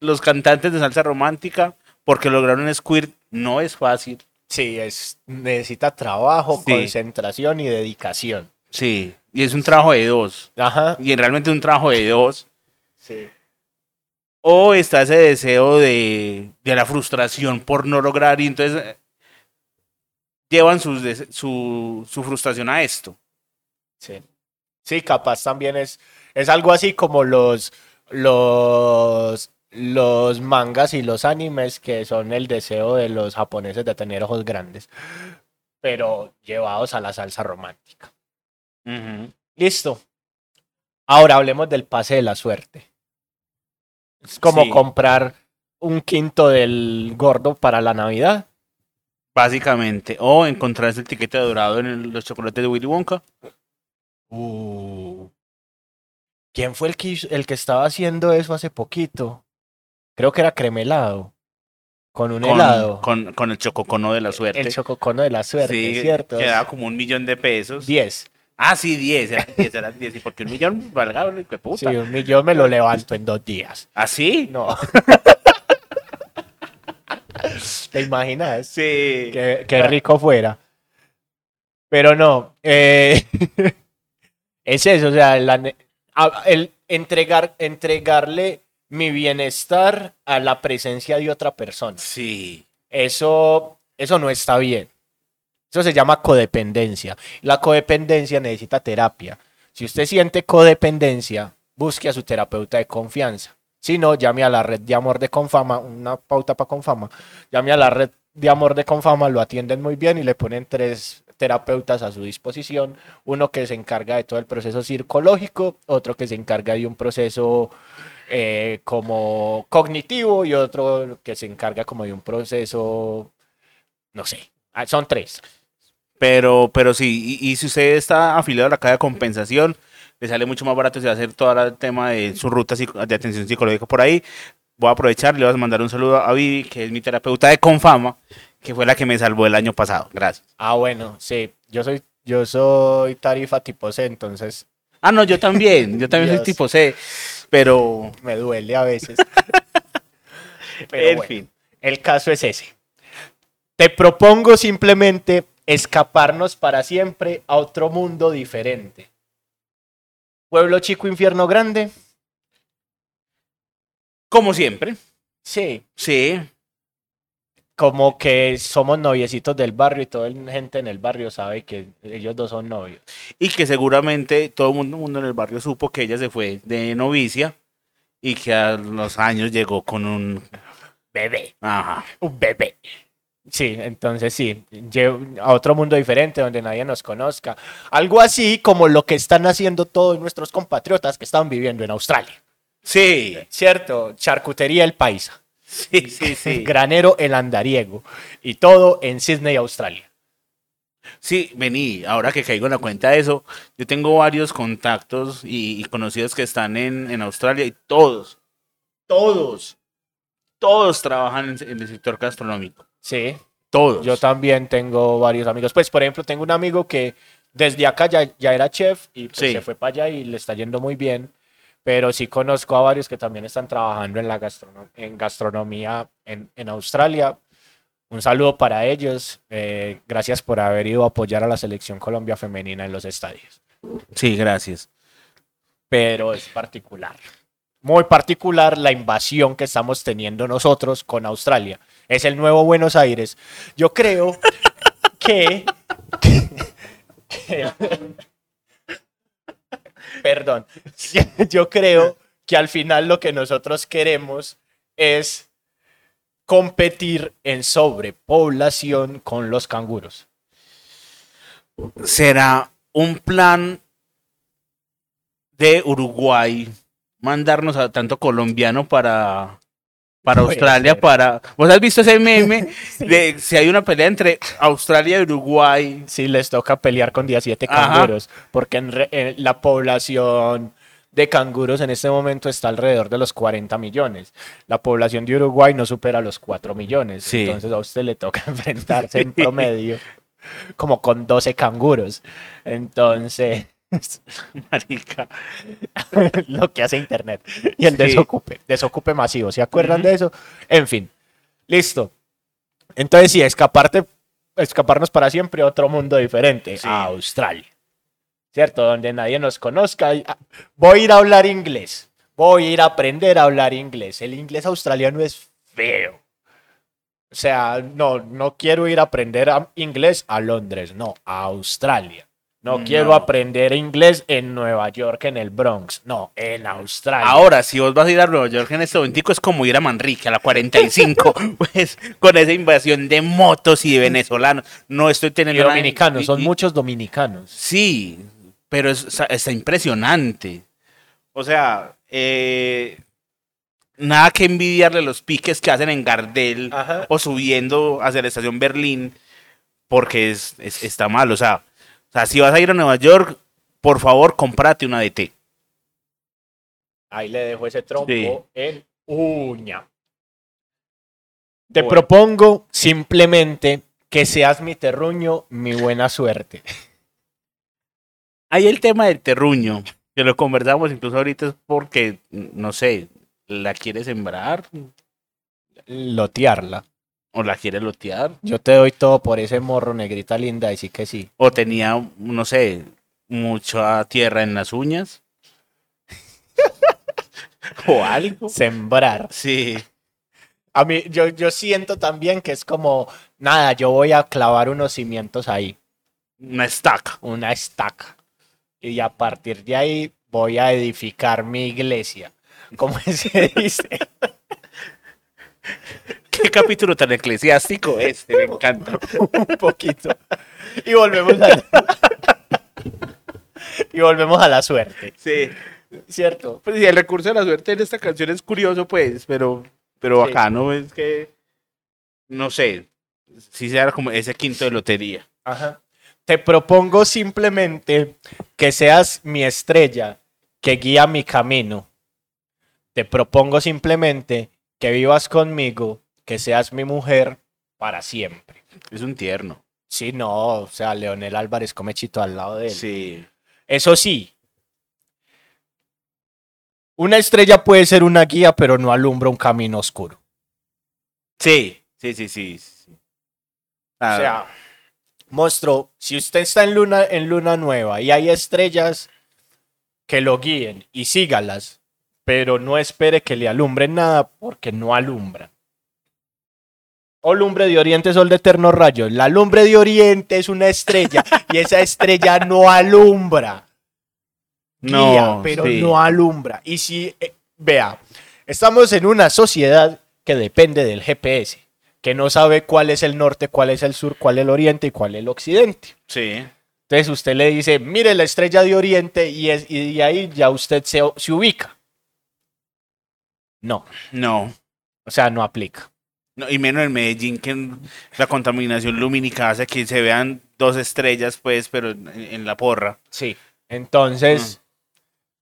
los cantantes de salsa romántica porque lograron un squirt. No es fácil. Sí, es, necesita trabajo, Sí. concentración y dedicación. Sí. Y es un trabajo de dos. Ajá. Y realmente es un trabajo de dos. Sí. O está ese deseo de, de la frustración por no lograr y entonces eh, llevan sus su, su frustración a esto. Sí. Sí, capaz también es, es algo así como los, los, los mangas y los animes que son el deseo de los japoneses de tener ojos grandes, pero llevados a la salsa romántica. Listo. Ahora hablemos del pase de la suerte. Es como Sí. comprar un quinto del gordo para la Navidad. Básicamente. O encontrarse el tiquete dorado en el- los chocolates de Willy Wonka. Uh. ¿Quién fue el que, el que estaba haciendo eso hace poquito? Creo que era cremelado. Con un Con, helado. con, con el chococono de la suerte. el chococono de la suerte, sí, ¿cierto? que daba como un millón de pesos. 10. Ah, sí, 10, eran 10, eran 10. ¿Y porque un millón valga, de puta? Sí, un millón me lo levanto en dos días. ¿Ah, sí? No. ¿Te imaginas? Sí. Qué, qué rico fuera. Pero no. eh, es eso, o sea, la el entregar, entregarle mi bienestar a la presencia de otra persona. Sí. Eso, eso no está bien. Eso se llama codependencia. La codependencia necesita terapia. Si usted siente codependencia, busque a su terapeuta de confianza. Si no, llame a la red de amor de Confama, una pauta para Confama. Llame a la red de amor de Confama, lo atienden muy bien y le ponen tres terapeutas a su disposición. Uno que se encarga de todo el proceso psicológico, otro que se encarga de un proceso eh, como cognitivo y otro que se encarga como de un proceso, no sé, ah, son tres. Pero, pero sí, y, y si usted está afiliado a la caja de compensación, le sale mucho más barato si va a hacer todo el tema de su ruta de atención psicológica por ahí. Voy a aprovechar, le voy a mandar un saludo a Vivi, que es mi terapeuta de Confama, que fue la que me salvó el año pasado. Gracias. Ah, bueno, sí, yo soy, yo soy tarifa tipo C, entonces Ah, no, yo también, yo también soy tipo C, pero me duele a veces. Pero en bueno, fin. el caso es ese. Te propongo simplemente escaparnos para siempre a otro mundo diferente. Pueblo chico, infierno grande. Como siempre, Sí, sí, como que somos noviecitos del barrio y toda la gente en el barrio sabe que ellos dos son novios. y que seguramente todo el mundo, mundo en el barrio supo que ella se fue de novicia y que a los años llegó con un... Bebé, Ajá. un bebé. Sí, entonces sí, a otro mundo diferente donde nadie nos conozca. Algo así como lo que están haciendo todos nuestros compatriotas que están viviendo en Australia. Sí, Cierto, charcutería el paisa, sí, sí, sí. granero el andariego y todo en Sydney, Australia. Sí, vení, ahora que caigo en la cuenta de eso, yo tengo varios contactos y, y conocidos que están en, en Australia y todos, todos, todos trabajan en, en el sector gastronómico. Sí, Todos. yo también tengo varios amigos. Pues, por ejemplo, tengo un amigo que desde acá ya, ya era chef y pues, Sí. se fue para allá y le está yendo muy bien. Pero sí conozco a varios que también están trabajando en la en gastronomía en, en Australia. Un saludo para ellos. eh, gracias por haber ido a apoyar a la selección Colombia femenina en los estadios. Sí, gracias. Pero es particular. Muy particular la invasión que estamos teniendo nosotros con Australia. Es el nuevo Buenos Aires. Yo creo que... Perdón. Yo creo que al final lo que nosotros queremos es competir en sobrepoblación con los canguros. ¿Será un plan de Uruguay mandarnos a tanto colombiano para, para Puede Australia? ser. Para... ¿Vos has visto ese meme de si hay una pelea entre Australia y Uruguay? Sí, les toca pelear con 17 Ajá. canguros, porque en re- en la población de canguros en este momento está alrededor de los 40 millones. La población de Uruguay no supera los 4 millones. Sí. Entonces a usted le toca enfrentarse en promedio como con 12 canguros. Entonces, Marica. lo que hace Internet. Y el Sí. desocupe, desocupe masivo. ¿Se acuerdan de eso? En fin, listo. Entonces sí, escaparte, escaparnos para siempre a otro mundo diferente, Sí. a Australia. ¿cierto? Donde nadie nos conozca. ah, Voy a ir a hablar inglés. Voy a ir a aprender a hablar inglés. El inglés australiano es feo. O sea, no, no quiero ir a aprender a- inglés a Londres, no, a Australia. No, No. quiero aprender inglés en Nueva York, en el Bronx, no, en Australia. Ahora, si vos vas a ir a Nueva York en este momento, es como ir a Manrique a la 45, pues con esa invasión de motos y de venezolanos. No estoy y teniendo nada- dominicanos, y- son y- muchos dominicanos. Sí, pero es- está, está impresionante. O sea, eh, nada que envidiarle los piques que hacen en Gardel Ajá. o subiendo hacia la estación Berlín, porque es, es- está mal. O sea, sea, si vas a ir a Nueva York, por favor, cómprate una DT. Ahí le dejo ese trompo Sí. en uña. Te Bueno. propongo simplemente que seas mi terruño, mi buena suerte. Hay el tema del terruño, que lo conversamos incluso ahorita es porque, no sé, la quiere sembrar Lotearla. O la quiere lotear. Yo te doy todo por ese morro, negrita linda, y sí que sí. O tenía, no sé, mucha tierra en las uñas. o algo. Sembrar. Sí. A mí, yo, yo siento también que es como, nada, yo voy a clavar unos cimientos ahí, Una estaca. una estaca. Y a partir de ahí voy a edificar mi iglesia. ¿Cómo se dice? Qué capítulo tan eclesiástico este, me encanta. un poquito. Y volvemos a la... y volvemos a la suerte, Sí. ¿cierto? Pues sí, el recurso de la suerte en esta canción es curioso, pues, pero, pero Sí. acá no es que, no sé, si sea como ese quinto de lotería. Ajá. Te propongo simplemente que seas mi estrella que guía mi camino. Te propongo simplemente que vivas conmigo, que seas mi mujer para siempre. Es un tierno. Sí, no, o sea, Leonel Álvarez come chito al lado de él. Sí. Eso sí, una estrella puede ser una guía, pero no alumbra un camino oscuro. Sí, sí, sí, sí. sí. Ah, O sea, monstruo, si usted está en luna, en luna nueva y hay estrellas, que lo guíen y sígalas, pero no espere que le alumbren nada porque no alumbran. O lumbre de oriente, sol de eterno rayo. La lumbre de oriente es una estrella y esa estrella no alumbra. Guía, No, pero sí. no alumbra. Y si, eh, vea, estamos en una sociedad que depende del GPS, que no sabe cuál es el norte, cuál es el sur, cuál es el oriente y cuál es el occidente. sí. Entonces usted le dice, mire la estrella de Oriente y, es, y de ahí ya usted se, se ubica. No, No. o sea, no aplica. No, y menos en Medellín, que la contaminación lumínica hace que se vean dos estrellas, pues, pero en, en la porra. Sí. Entonces,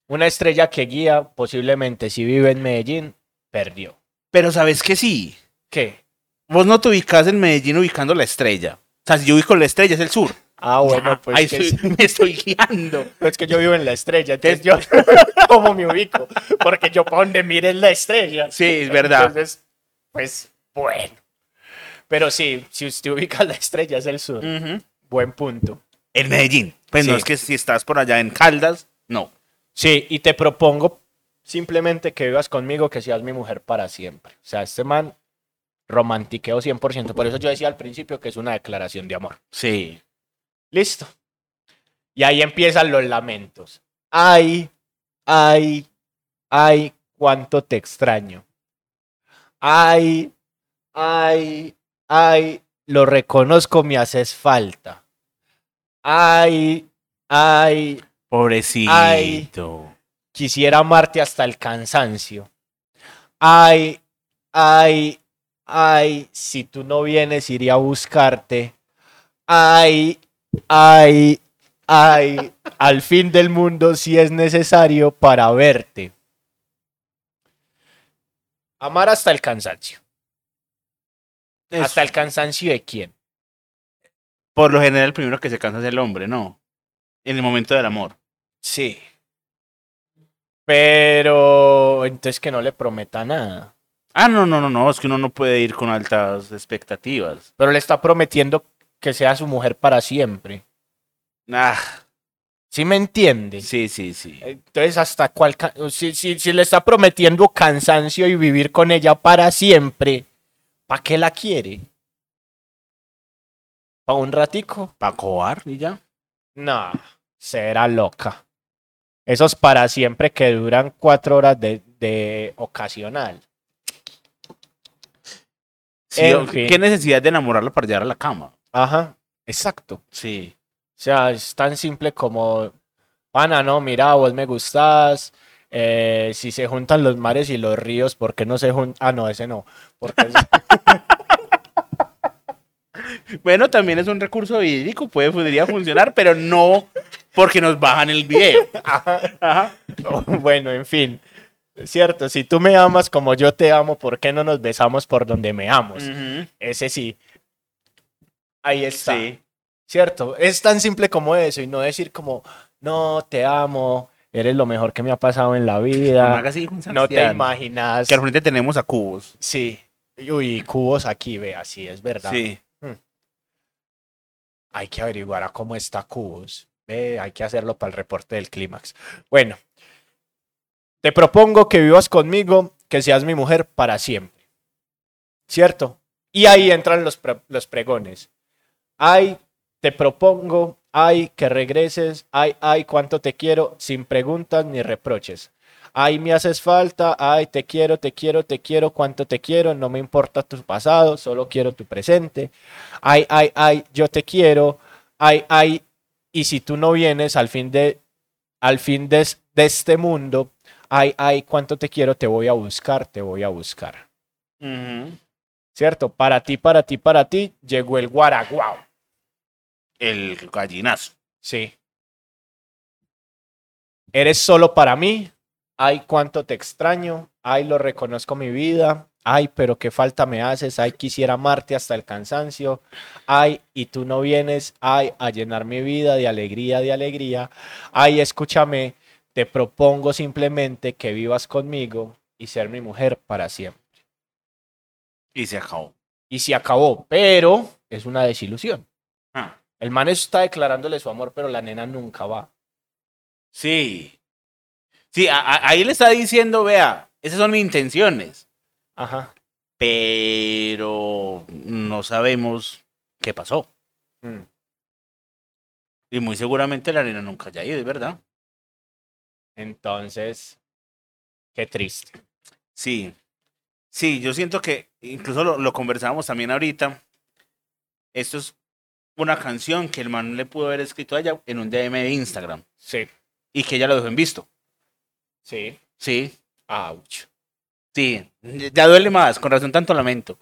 una estrella que guía, posiblemente si vive en Medellín, perdió. Pero sabes que sí. ¿Qué? Vos no te ubicas en Medellín ubicando la estrella. O sea, si yo ubico la estrella, es el sur. Ah, bueno, pues Ahí que me estoy guiando. es que yo vivo en la estrella, entonces yo, ¿cómo me ubico? Porque yo para donde mire la estrella. Sí, es verdad. Entonces, pues, bueno. Pero sí, si usted ubica la estrella es el sur. Buen punto. En Medellín. Pues no es que si estás por allá en Caldas, no. Sí, y te propongo simplemente que vivas conmigo, que seas mi mujer para siempre. O sea, este man romantiqueo 100%. Por eso yo decía al principio que es una declaración de amor. Sí. Listo. Y ahí empiezan los lamentos. Ay, ay, ay, cuánto te extraño. Ay, ay, ay, lo reconozco, me haces falta. Ay, ay, Pobrecito. quisiera amarte hasta el cansancio. Ay, ay, ay, si tú no vienes iría a buscarte. Ay, ay, ay, al fin del mundo si es necesario para verte. Amar hasta el cansancio. ¿Hasta el cansancio de quién? Por lo general, el primero que se cansa es el hombre, ¿no? En el momento del amor. Sí. Pero entonces que no le prometa nada. Ah, no, no, no, no. Es que uno no puede ir con altas expectativas. Pero le está prometiendo que sea su mujer para siempre. Ah, ¿Sí me entiende? Sí, sí, sí. Entonces, ¿hasta cuál? Si, si, si le está prometiendo cansancio y vivir con ella para siempre, ¿para qué la quiere? ¿Para un ratico? ¿Para cobar y ya? No, será loca. Esos para siempre que duran cuatro horas de, de ocasional. Sí, En o- fin. ¿Qué necesidad de enamorarla para llegar a la cama? Ajá, exacto. Sí. O sea, es tan simple como, pana, no, mira, vos me gustás. Eh, si se juntan los mares y los ríos, ¿por qué no se juntan? Ah, no, ese no. Porque es- Bueno, también es un recurso hídrico, puede, podría funcionar, pero no porque nos bajan el video. Ajá. bueno, en fin. Cierto, si tú me amas como yo te amo, ¿por qué no nos besamos por donde me amos? Ujú. Ese sí. Ahí está. Sí. Cierto, es tan simple como eso y no decir como, no, te amo, eres lo mejor que me ha pasado en la vida, así, no te imaginas. Que al frente tenemos a Cubos. Sí, uy, cubos aquí, vea, sí, es verdad. Sí. Hay que averiguar a cómo está cubos. Ve, hay que hacerlo para el reporte del clímax. Bueno, te propongo que vivas conmigo, que seas mi mujer para siempre. ¿Cierto? Y ahí entran los, pre- los pregones. Ay, te propongo, ay, que regreses, ay, ay, cuánto te quiero, sin preguntas ni reproches. Ay, me haces falta, ay, te quiero, te quiero, te quiero, cuánto te quiero, no me importa tu pasado, solo quiero tu presente. Ay, ay, ay, yo te quiero, ay, ay, y si tú no vienes al fin de, al fin de, de este mundo, ay, ay, cuánto te quiero, te voy a buscar, te voy a buscar. ¿Cierto? Para ti, para ti, para ti, llegó el guaraguao. El gallinazo. Sí. Eres solo para mí. Ay, cuánto te extraño. Ay, lo reconozco mi vida. Ay, pero qué falta me haces. Ay, quisiera amarte hasta el cansancio. Ay, y tú no vienes. Ay, a llenar mi vida de alegría, de alegría. Ay, escúchame. Te propongo simplemente que vivas conmigo y ser mi mujer para siempre. Y se acabó. Y se acabó, pero es una desilusión. El man está declarándole su amor, pero la nena nunca va. sí. Sí, a- a- ahí le está diciendo, vea, esas son mis intenciones. Ajá. Pero no sabemos qué pasó. Mm. Y muy seguramente la nena nunca haya ido, ¿es verdad? Entonces, qué triste. Sí. Sí, yo siento que incluso lo, lo conversábamos también ahorita. Esto es una canción que el man le pudo haber escrito a ella en un DM de Instagram Sí, y que ella lo dejó en visto. sí. Sí, Ouch. sí. Ya duele más, con razón tanto lamento.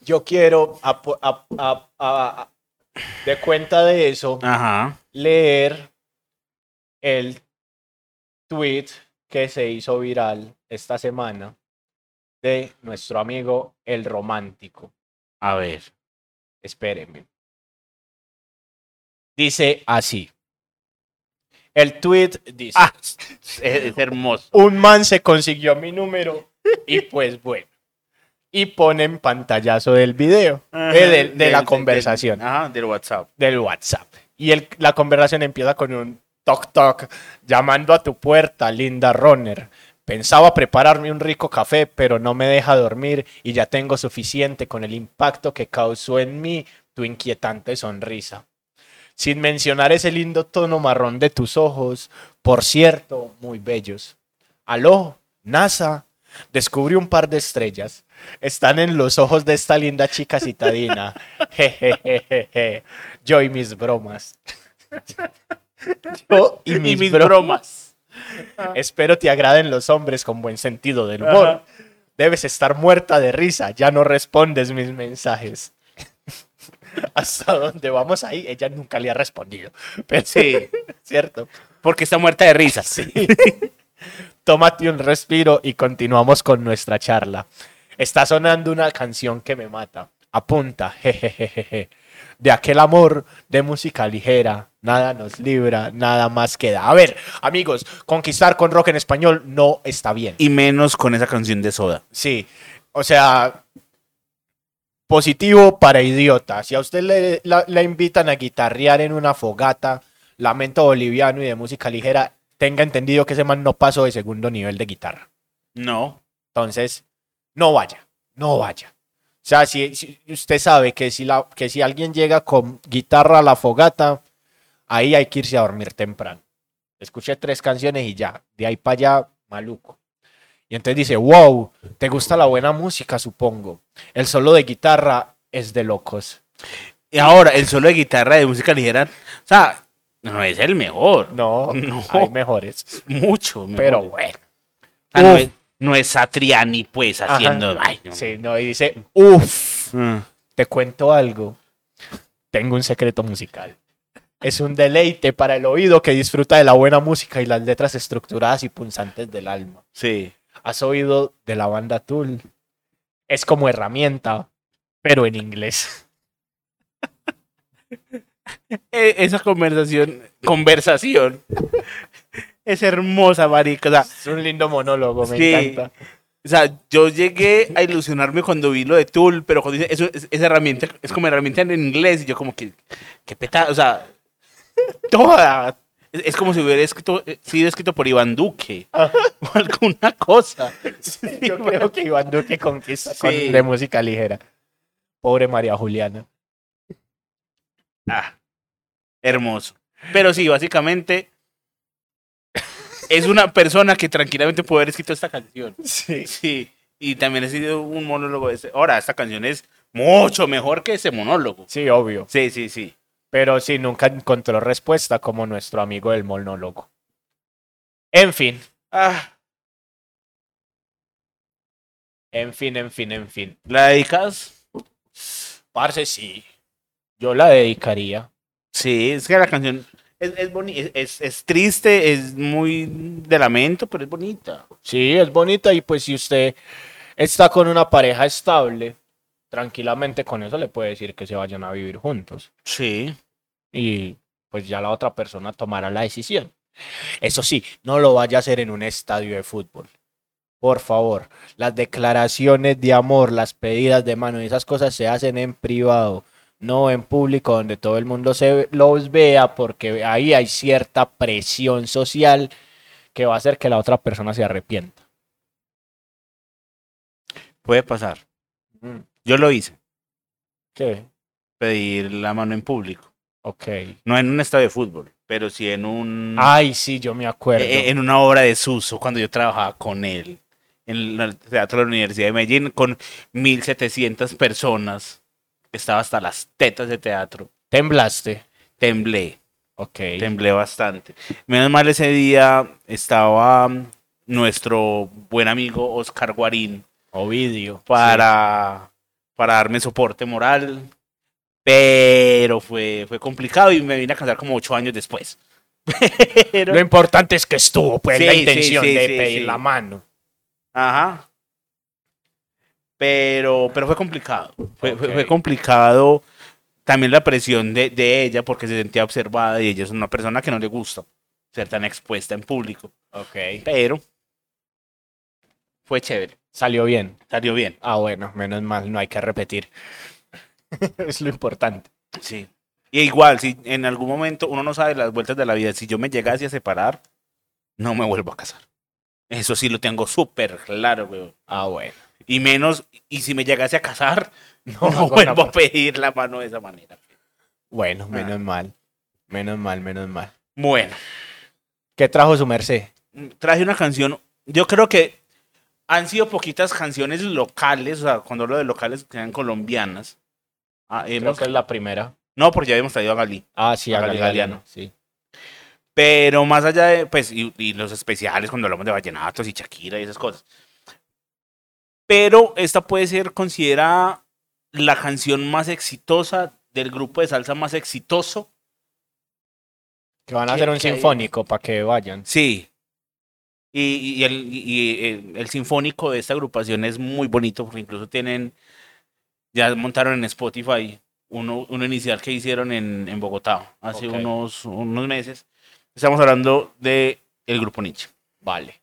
Yo quiero, a- a- a- a- de cuenta de eso, Ajá. leer el tweet que se hizo viral esta semana de nuestro amigo el romántico. A ver. Espérenme. Dice así. El tweet dice. Ah, es, es hermoso. un man se consiguió mi número y pues bueno. Y pone en pantallazo del video, Ajá, eh, de, de del- la del- conversación, Ajá, del WhatsApp. del WhatsApp. Y el, la conversación empieza con un toc toc, llamando a tu puerta, linda runner. Pensaba prepararme un rico café, pero no me deja dormir y ya tengo suficiente con el impacto que causó en mí tu inquietante sonrisa. Sin mencionar ese lindo tono marrón de tus ojos, por cierto, muy bellos. Aló, NASA, descubrí un par de estrellas. Están en los ojos de esta linda chica citadina. Jejejeje. Yo y mis bromas. Yo y mis, bromas. Espero te agraden los hombres con buen sentido del humor. Ajá. Debes estar muerta de risa, ya no respondes mis mensajes. Hasta donde vamos ahí, ella nunca le ha respondido. Pero Sí. cierto. Porque está muerta de risa. Tómate un respiro y continuamos con nuestra charla. Está sonando una canción que me mata. Apunta, jejejeje. De aquel amor de música ligera, nada nos libra, nada más queda. A ver, amigos, conquistar con rock en español no está bien. Y menos con esa canción de soda. Sí, o sea, positivo para idiota. Si a usted le, la, la invitan a guitarrear en una fogata, lamento boliviano y de música ligera, tenga entendido que ese man no pasó de segundo nivel de guitarra. No. Entonces, no vaya, no vaya. O sea, si, si usted sabe que si, la, que si alguien llega con guitarra a la fogata, ahí hay que irse a dormir temprano. Escuché tres canciones y ya, de ahí para allá, maluco. Y entonces dice, wow, te gusta la buena música, supongo. El solo de guitarra es de locos. Y ahora, el solo de guitarra de música ligera, o sea, no es el mejor. No, No. hay mejores. Mucho. mejor. Pero bueno. No, es, no es Satriani, pues, haciendo. ay, no. Sí, no, y dice, uff, Mm. te cuento algo. Tengo un secreto musical. Es un deleite para el oído que disfruta de la buena música y las letras estructuradas y punzantes del alma. Sí. ¿Has oído de la banda Tool? Es como herramienta, pero en inglés. E- esa conversación, conversación, es hermosa, marica. O sea, Es un lindo monólogo, me Sí. encanta. o sea, yo llegué a ilusionarme cuando vi lo de Tool, pero cuando dice, eso, es- esa herramienta es como herramienta en inglés, y yo como que, qué peta, o sea, toda. Es, es como si hubiera escrito, eh, sido escrito por Iván Duque o alguna cosa. Yo creo que Iván Duque conquista con- de música ligera. Pobre María Juliana. Ah, hermoso. Pero sí, básicamente es una persona que tranquilamente puede haber escrito esta canción. Sí. Sí, y también ha sido un monólogo. de ese- Ahora, esta canción es mucho mejor que ese monólogo. Sí, obvio. Sí, sí, sí. Pero sí, nunca encontró respuesta como nuestro amigo del monólogo. En fin, Ah, en fin, en fin, en fin. ¿La dedicas? Parce, sí. Yo la dedicaría. Sí, es que la canción es, es, boni- es, es- es triste, es muy de lamento, pero es bonita. Sí, es bonita y pues si usted está con una pareja estable, tranquilamente con eso le puede decir que se vayan a vivir juntos. Sí. Y pues ya la otra persona tomará la decisión. Eso sí, no lo vaya a hacer en un estadio de fútbol. Por favor, las declaraciones de amor, las pedidas de mano, esas cosas se hacen en privado, no en público donde todo el mundo se los vea, porque ahí hay cierta presión social que va a hacer que la otra persona se arrepienta. Puede pasar. Mm, Yo lo hice, ¿Qué? pedir la mano en público. Ok. No en un estadio de fútbol, pero sí en un... Ay, sí, yo me acuerdo. eh, en una obra de Suso, cuando yo trabajaba con él, en el Teatro de la Universidad de Medellín, con 1.700 personas. Estaba hasta las tetas de teatro. Temblaste. Temblé, Ok. temblé bastante. Menos mal ese día estaba nuestro buen amigo Oscar Guarín Ovidio. para, para darme soporte moral, pero fue, fue complicado y me vine a casar como ocho años después. Pero- Lo importante es que estuvo, pues, Sí, la intención sí, de pedir la mano. Ajá. Pero, pero fue complicado. Fue, complicado también la presión de, de ella porque se sentía observada y ella es una persona que no le gusta ser tan expuesta en público. Ok. Pero fue chévere. Salió bien. Salió bien. Ah, bueno, menos mal, no hay que repetir. es lo importante. Sí. Y igual, si en algún momento uno no sabe las vueltas de la vida, si yo me llegase a separar, no me vuelvo a casar. Eso sí lo tengo súper claro, weón. Ah, bueno. Y menos, y si me llegase a casar, no, hago vuelvo a pedir la mano de esa manera. Bueno, Ah. menos mal. Menos mal, menos mal. Bueno, ¿Qué trajo su merced? traje una canción. Yo creo que han sido poquitas canciones locales, o sea, cuando hablo de locales, que sean colombianas. Ah, Creo que es la primera. No, porque ya habíamos traído a Gali. Ah, sí, a Galeano. Galeano, Sí. Pero más allá de, pues, y, y los especiales cuando hablamos de vallenatos y Shakira y esas cosas. Pero esta puede ser considerada la canción más exitosa del grupo de salsa más exitoso. Que van a ¿Qué- hacer un sinfónico para que vayan. Sí. Y, y el, y el, el sinfónico de esta agrupación es muy bonito porque incluso tienen, ya montaron en Spotify uno, uno inicial que hicieron en, en Bogotá hace unos, unos meses. Estamos hablando de el grupo Nietzsche. Vale.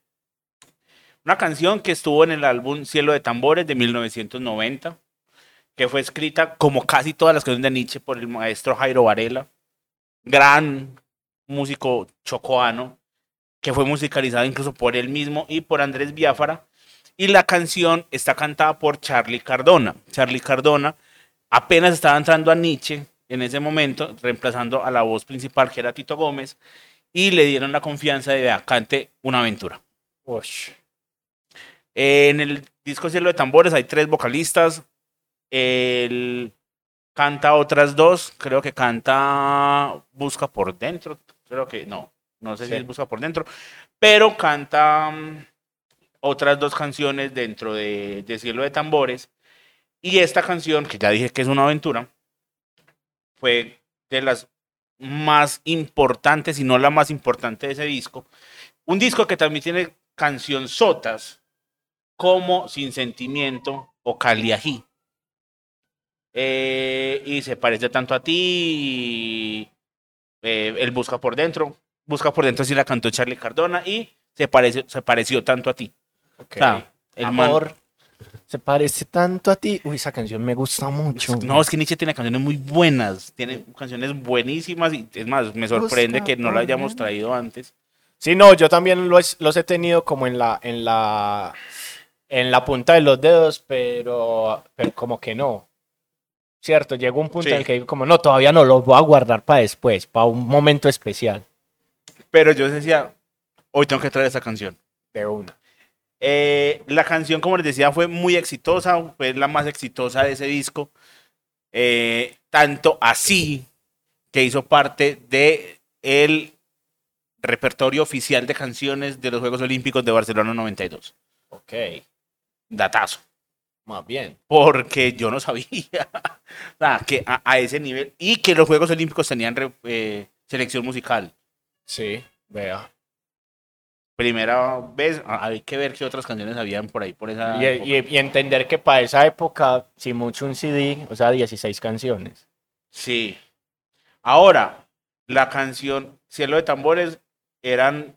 Una canción que estuvo en el álbum Cielo de Tambores de 1990, que fue escrita como casi todas las canciones de Nietzsche por el maestro Jairo Varela. Gran músico chocoano, que fue musicalizado incluso por él mismo y por Andrés Biafara. Y la canción está cantada por Charlie Cardona. Charlie Cardona apenas estaba entrando a Nietzsche en ese momento, reemplazando a la voz principal que era Tito Gómez, y le dieron la confianza de cante una aventura. Ush. En el disco Cielo de Tambores hay tres vocalistas. Él canta otras dos. Creo que canta Busca por Dentro. Creo que no. No sé si es Busca por Dentro. Pero canta mm, otras dos canciones dentro de, Cielo de Tambores. Y esta canción, que ya dije que es una aventura, fue de las más importantes, y no la más importante de ese disco. Un disco que también tiene canción sotas como Sin Sentimiento o Caliají. Eh, y se parece tanto a ti. y, eh, él busca por dentro. Busca por dentro si la cantó Charlie Cardona y se, parece, se pareció tanto a ti. Ok. O sea, el man- Amor, se parece tanto a ti. Uy, esa canción me gusta mucho. No, es que Nietzsche tiene canciones muy buenas, tiene canciones buenísimas y es más, me sorprende Busca que no la hayamos traído antes. Sí, no, yo también los, los he tenido como en la, en la, en la punta de los dedos, pero, pero como que no. Cierto, llegó un punto Sí. en el que digo como no, todavía no los voy a guardar para después, para un momento especial Pero yo decía, hoy tengo que traer esa canción. de una. Eh, la canción, como les decía, fue muy exitosa, fue la más exitosa de ese disco. Eh, tanto así que hizo parte de el repertorio oficial de canciones de los Juegos Olímpicos de Barcelona 92. Ok, Datazo. más bien. Porque yo no sabía sea, que a, a ese nivel y que los Juegos Olímpicos tenían re- eh, selección musical. Sí, vea. Primera vez, hay que ver qué otras canciones habían por ahí, por esa Y, época. y- y entender que para esa época, si mucho un CD, o sea, 16 canciones. Sí. Ahora, la canción Cielo de Tambores eran,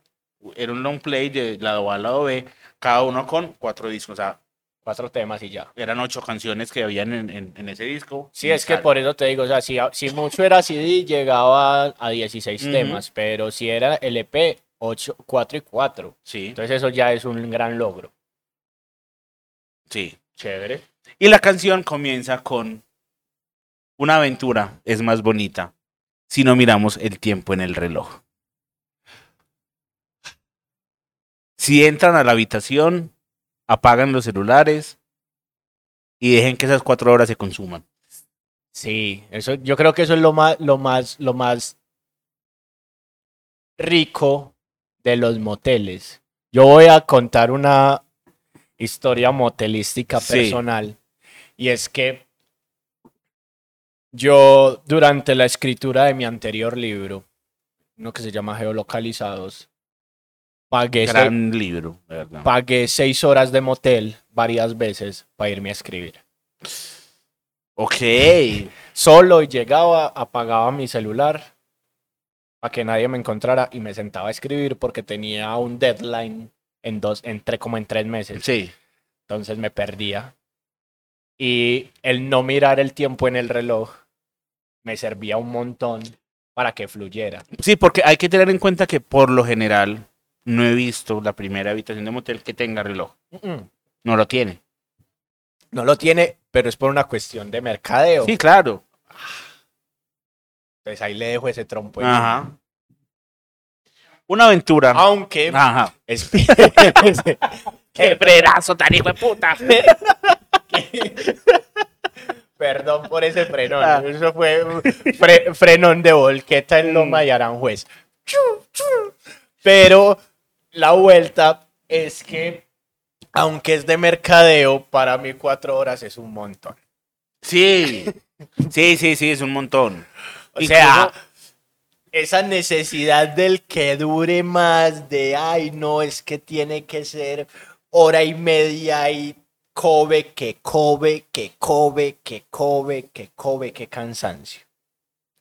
era un long play de lado A al lado B, cada uno con cuatro discos. O sea, Cuatro temas y ya. eran ocho canciones que habían en, en- en ese disco. Sí, es que por eso te digo, o sea, si, si mucho era CD, llegaba a 16 Ujú. temas, pero si era LP, 8, 4 y 4. Sí, Entonces eso ya es un gran logro. sí. Chévere. Y la canción comienza con una aventura es más bonita si no miramos el tiempo en el reloj. Si entran a la habitación, apagan los celulares y dejen que esas cuatro horas se consuman. Sí, eso, yo creo que eso es lo más, lo más, lo más rico de los moteles. Yo voy a contar una historia motelística Sí. personal. Y es que yo, durante la escritura de mi anterior libro, uno que se llama Geolocalizados, pagué, Gran libro, de verdad. pagué seis horas de motel varias veces para irme a escribir. Ok. Solo y llegaba, apagaba mi celular para que nadie me encontrara y me sentaba a escribir porque tenía un deadline en dos, entre como en tres meses. Sí. Entonces me perdía. Y el no mirar el tiempo en el reloj me servía un montón para que fluyera. Sí, porque hay que tener en cuenta que por lo general no he visto la primera habitación de motel que tenga reloj. No lo tiene. No lo tiene, pero es por una cuestión de mercadeo. Sí, claro. Entonces ahí le dejo ese trompo. Ajá. Una aventura. Aunque Ajá. espérese, ¡Qué frenazo tan hijo de puta! Perdón por ese frenón. Ah. Eso fue fre- frenón de volqueta en Loma y Aranjuez. Chu, chu. Pero la vuelta es que, aunque es de mercadeo, para mí cuatro horas es un montón. Sí. Sí, sí, sí, es un montón. O Incluso- sea, esa necesidad del que dure más, de ay, no, es que tiene que ser hora y media y cobe, que cobe, que cobe, que cobe, que cobe, que cansancio.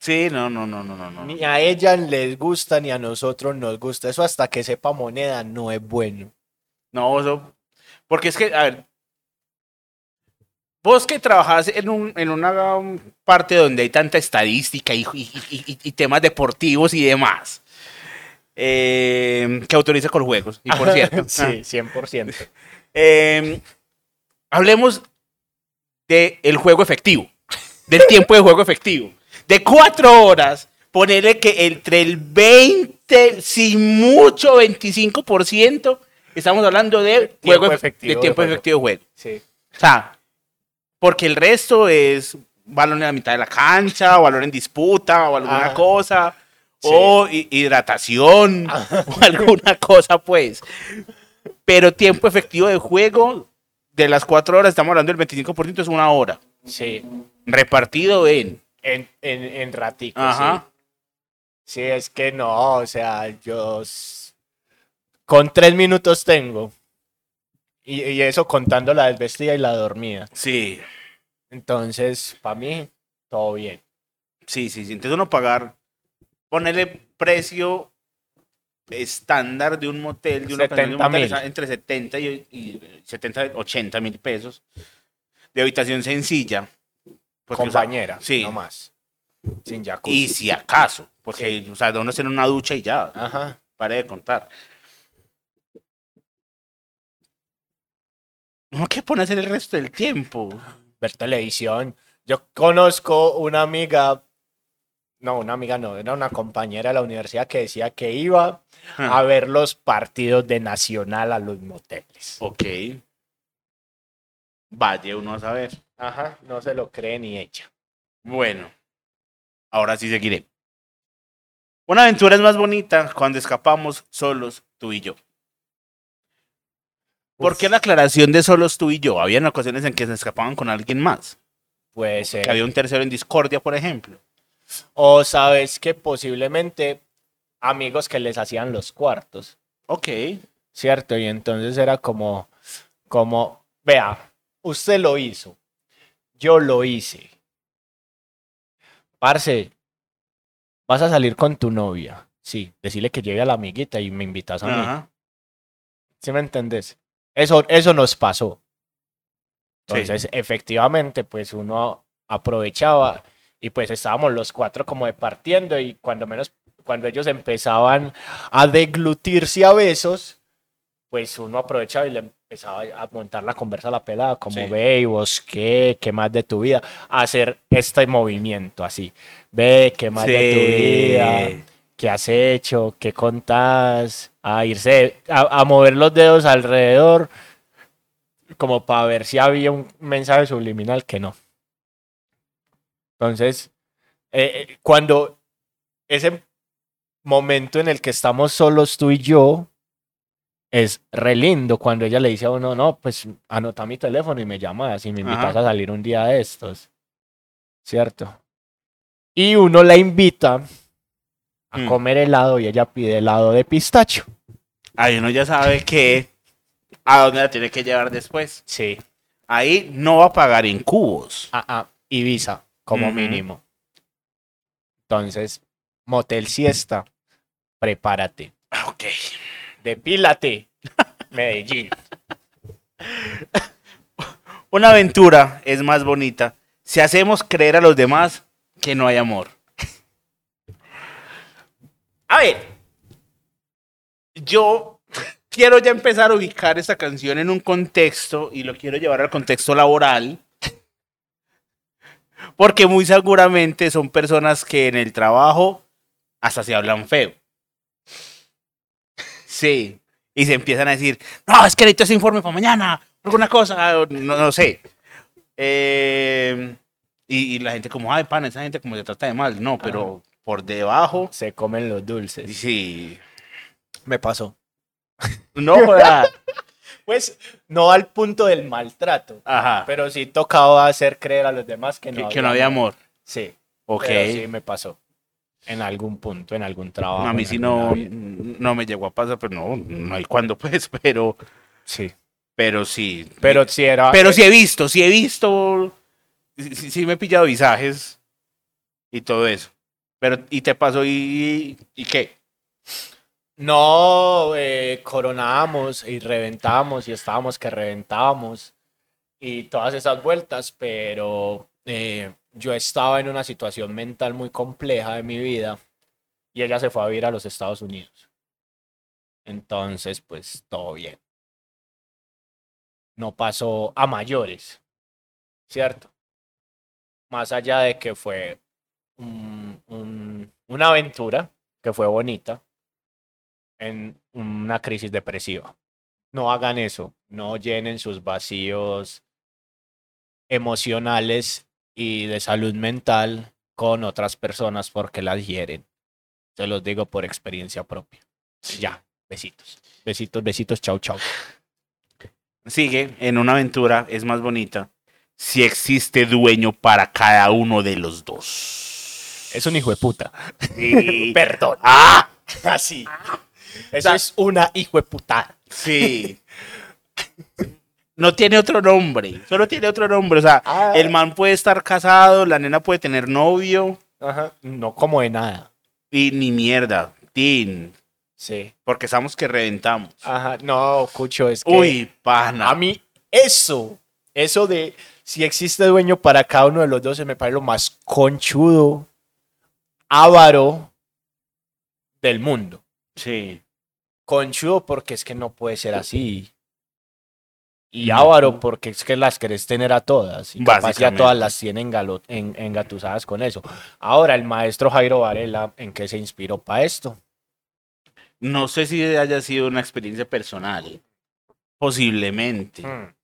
Sí, no, no, no, no, no. no. Ni a ella les gusta ni a nosotros nos gusta. Eso hasta que sepa moneda no es bueno. No, eso. Porque es que, a ver. Vos que trabajás en, un, en una parte donde hay tanta estadística y, y- y- temas deportivos y demás. eh, que autoriza con juegos. Y por cierto, sí, 100%. eh, hablemos del el juego efectivo, del tiempo de juego efectivo. De cuatro horas, ponerle que entre el 20, si mucho 25%, estamos hablando de Tiempo juego efectivo de de tiempo juego. efectivo de juego. Sí. O sea, porque el resto es balón en la mitad de la cancha, o balón en disputa, o alguna Ah. cosa, Sí. o hi- hidratación, o alguna cosa, pues. Pero tiempo efectivo de juego, de las cuatro horas, estamos hablando del 25%, es una hora. Sí. Repartido en. En, en, en ratico, Ajá. sí. Sí, es que no, o sea, yo con tres minutos tengo. Y, y eso contando la desvestida y la dormida. Sí, Entonces, para mí, todo bien. sí, sí. sí. Entonces uno pagar, ponerle precio estándar de un motel, de una pensión de un 70 motel, entre 70 y, y 70, 80 mil pesos de habitación sencilla. Porque, o sea, Compañera, sí. no más. Sin jacuzzi. Y si acaso, porque, o sea, de uno hacer una ducha y ya, Ajá. pare de contar. No, ¿qué pone a hacer el resto del tiempo? ver televisión. Yo conozco una amiga, no, una amiga no, era una compañera de la universidad que decía que iba Ah. a ver los partidos de Nacional a los moteles. Ok. Vaya uno a saber. Ajá, no se lo cree ni ella. Bueno, ahora sí seguiré. Una aventura es más bonita cuando escapamos solos tú y yo. ¿Por qué la aclaración de solos tú y yo? Habían ocasiones en que se escapaban con alguien más. Puede ser. Que había un tercero en discordia, por ejemplo. O sabes que posiblemente amigos que les hacían los cuartos, Ok. ¿cierto? Y entonces era como, como, vea, usted lo hizo, yo lo hice. Parce, vas a salir con tu novia. Sí, decirle que lleve a la amiguita y me invitas a mí. Ajá. ¿Sí me entendés? Eso, eso nos pasó. Sí. Entonces, efectivamente, pues uno aprovechaba y pues estábamos los cuatro como departiendo y cuando menos, cuando ellos empezaban a deglutirse a besos, pues uno aprovechaba y le empezaba a montar la conversa a la pelada, como Sí. ve, y vos qué, qué más de tu vida, a hacer este movimiento así, ve, qué más de tu vida, Sí. qué has hecho, qué contás, a irse, a, a mover los dedos alrededor, como para ver si había un mensaje subliminal que no. Entonces, eh, eh, cuando ese momento en el que estamos solos tú y yo, es re lindo cuando ella le dice a uno, no, pues anota mi teléfono y me llamas y me invitas Ajá. a salir un día de estos. ¿Cierto? Y uno la invita a Mm. comer helado y ella pide helado de pistacho. Ahí uno ya sabe que a dónde la tiene que llevar después. Sí. Ahí no va a pagar en cubos. A, a Ibiza, como mínimo. Entonces, motel siesta, prepárate. Ok. Depílate, Medellín. Una aventura es más bonita si hacemos creer a los demás que no hay amor. Ver, yo quiero ya empezar a ubicar esta canción en un contexto y lo quiero llevar al contexto laboral. Porque muy seguramente son personas que en el trabajo hasta se hablan feo. Sí. Y se empiezan a decir, no, es que necesito ese informe para mañana, alguna cosa, no, no sé. Eh, y, y la gente como, ay, pan, esa gente como se trata de mal. No, pero por debajo, Se comen los dulces. sí. Me pasó. No, joda. Pues no al punto del maltrato, Ajá. pero sí tocaba hacer creer a los demás que no, Que, que no había amor. Sí, Ok. pero sí me pasó. En algún punto, en algún trabajo. a mí sí no, vida. no me llegó a pasar, pero no, no hay cuándo, pues, pero, Sí. pero sí. Pero sí era. Pero sí he visto, sí he visto, sí, sí me he pillado visajes y todo eso. Pero, ¿y te pasó y, y qué? No, eh, coronábamos y reventábamos y estábamos que reventábamos y todas esas vueltas, pero eh, yo estaba en una situación mental muy compleja de mi vida y ella se fue a vivir a los Estados Unidos. Entonces, pues todo bien. No pasó a mayores, ¿cierto? Más allá de que fue un- un- una aventura que fue bonita en una crisis depresiva. No hagan eso, no llenen sus vacíos emocionales y de salud mental con otras personas porque las hieren. Se los digo por experiencia propia. Ya, besitos. Besitos, besitos, chau, chau. Sigue en una aventura, es más bonita. Si existe dueño para cada uno de los dos. Es un hijo de puta. Sí. Perdón. ¡Ah! Así. Eso es una hijo de puta. Sí. No tiene otro nombre, solo tiene otro nombre. O sea, Ah. el man puede estar casado, la nena puede tener novio Ajá. No como de nada. y ni mierda. Tin. Sí. Porque sabemos que reventamos. Ajá. No, Cucho, es que Uy, pana. a mí eso, eso de si existe dueño para cada uno de los dos, se me parece lo más conchudo, avaro del mundo. Sí. Conchudo porque es que no puede ser así. Y No. avaro porque es que las querés tener a todas. Y capaz ya todas las tienen en, engatusadas con eso. Ahora, el maestro Jairo Varela, ¿en qué se inspiró para esto? No sé si haya sido una experiencia personal. Posiblemente. Mm,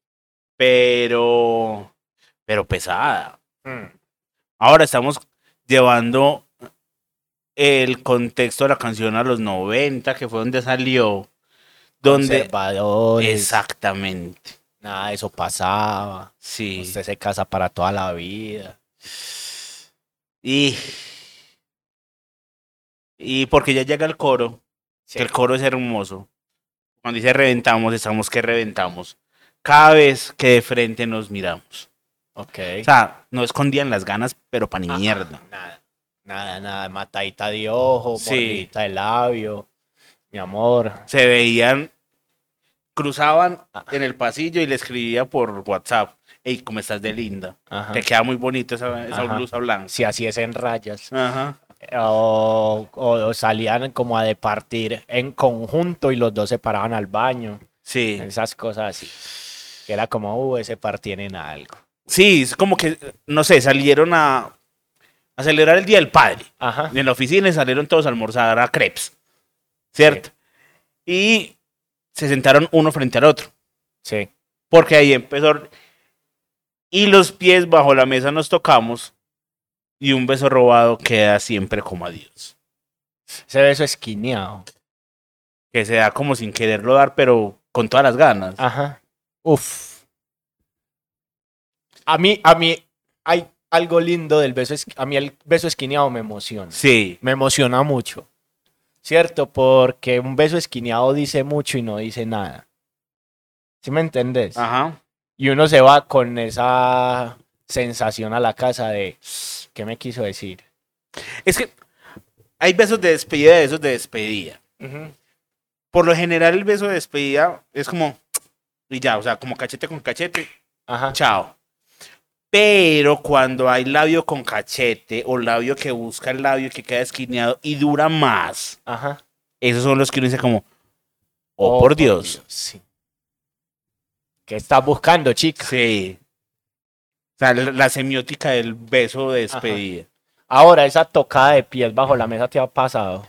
Pero. Pero pesada. mm. Ahora estamos llevando el contexto de la canción a los 90, que fue donde salió. Donde. Exactamente. Nada eso pasaba. Sí. Usted se casa para toda la vida. Y. Y porque ya llega el coro, que el coro es hermoso. Cuando dice reventamos, estamos que reventamos. Cada vez que de frente nos miramos. Ok. O sea, no escondían las ganas, pero para ni Ajá, mierda. Nada. Nada, nada. Matadita de ojo, Sí. mordidita de labio. Mi amor. Se veían, cruzaban Ah. en el pasillo y le escribía por WhatsApp. Ey, ¿cómo estás de linda? Ajá. Te queda muy bonito esa, esa blusa blanca. Si así es en rayas. Ajá. O, o- o salían como a departir en conjunto y los dos se paraban al baño. Sí. Esas cosas así. Que era como, uh, ese par tienen algo. Sí, es como que, no sé, salieron a, a celebrar el Día del Padre. Ajá. En la oficina y salieron todos a almorzar a crepes. ¿Cierto? Y se sentaron uno frente al otro. Sí. Porque ahí empezó. Y los pies bajo la mesa nos tocamos. Y un beso robado queda siempre como adiós. Ese beso esquineado. Que se da como sin quererlo dar, pero con todas las ganas. Ajá. Uf. A mí, a mí hay algo lindo del beso. A mí el beso esquineado me emociona. Sí. Me emociona mucho. ¿Cierto? Porque un beso esquineado dice mucho y no dice nada. ¿Sí me entendés? Ajá. Y uno se va con esa sensación a la casa de, ¿qué me quiso decir? Es que hay besos de despedida y besos de despedida. Por lo general, el beso de despedida es como. Y ya, o sea, como cachete con cachete. Ajá. Chao. Pero cuando hay labio con cachete o labio que busca el labio que queda esquineado y dura más, Ajá. esos son los que uno dice como, oh, por Dios. Sí. ¿Qué estás buscando, chica? Sí. O sea, la, la semiótica del beso de despedida. Ahora, esa tocada de pies bajo la mesa te ha pasado.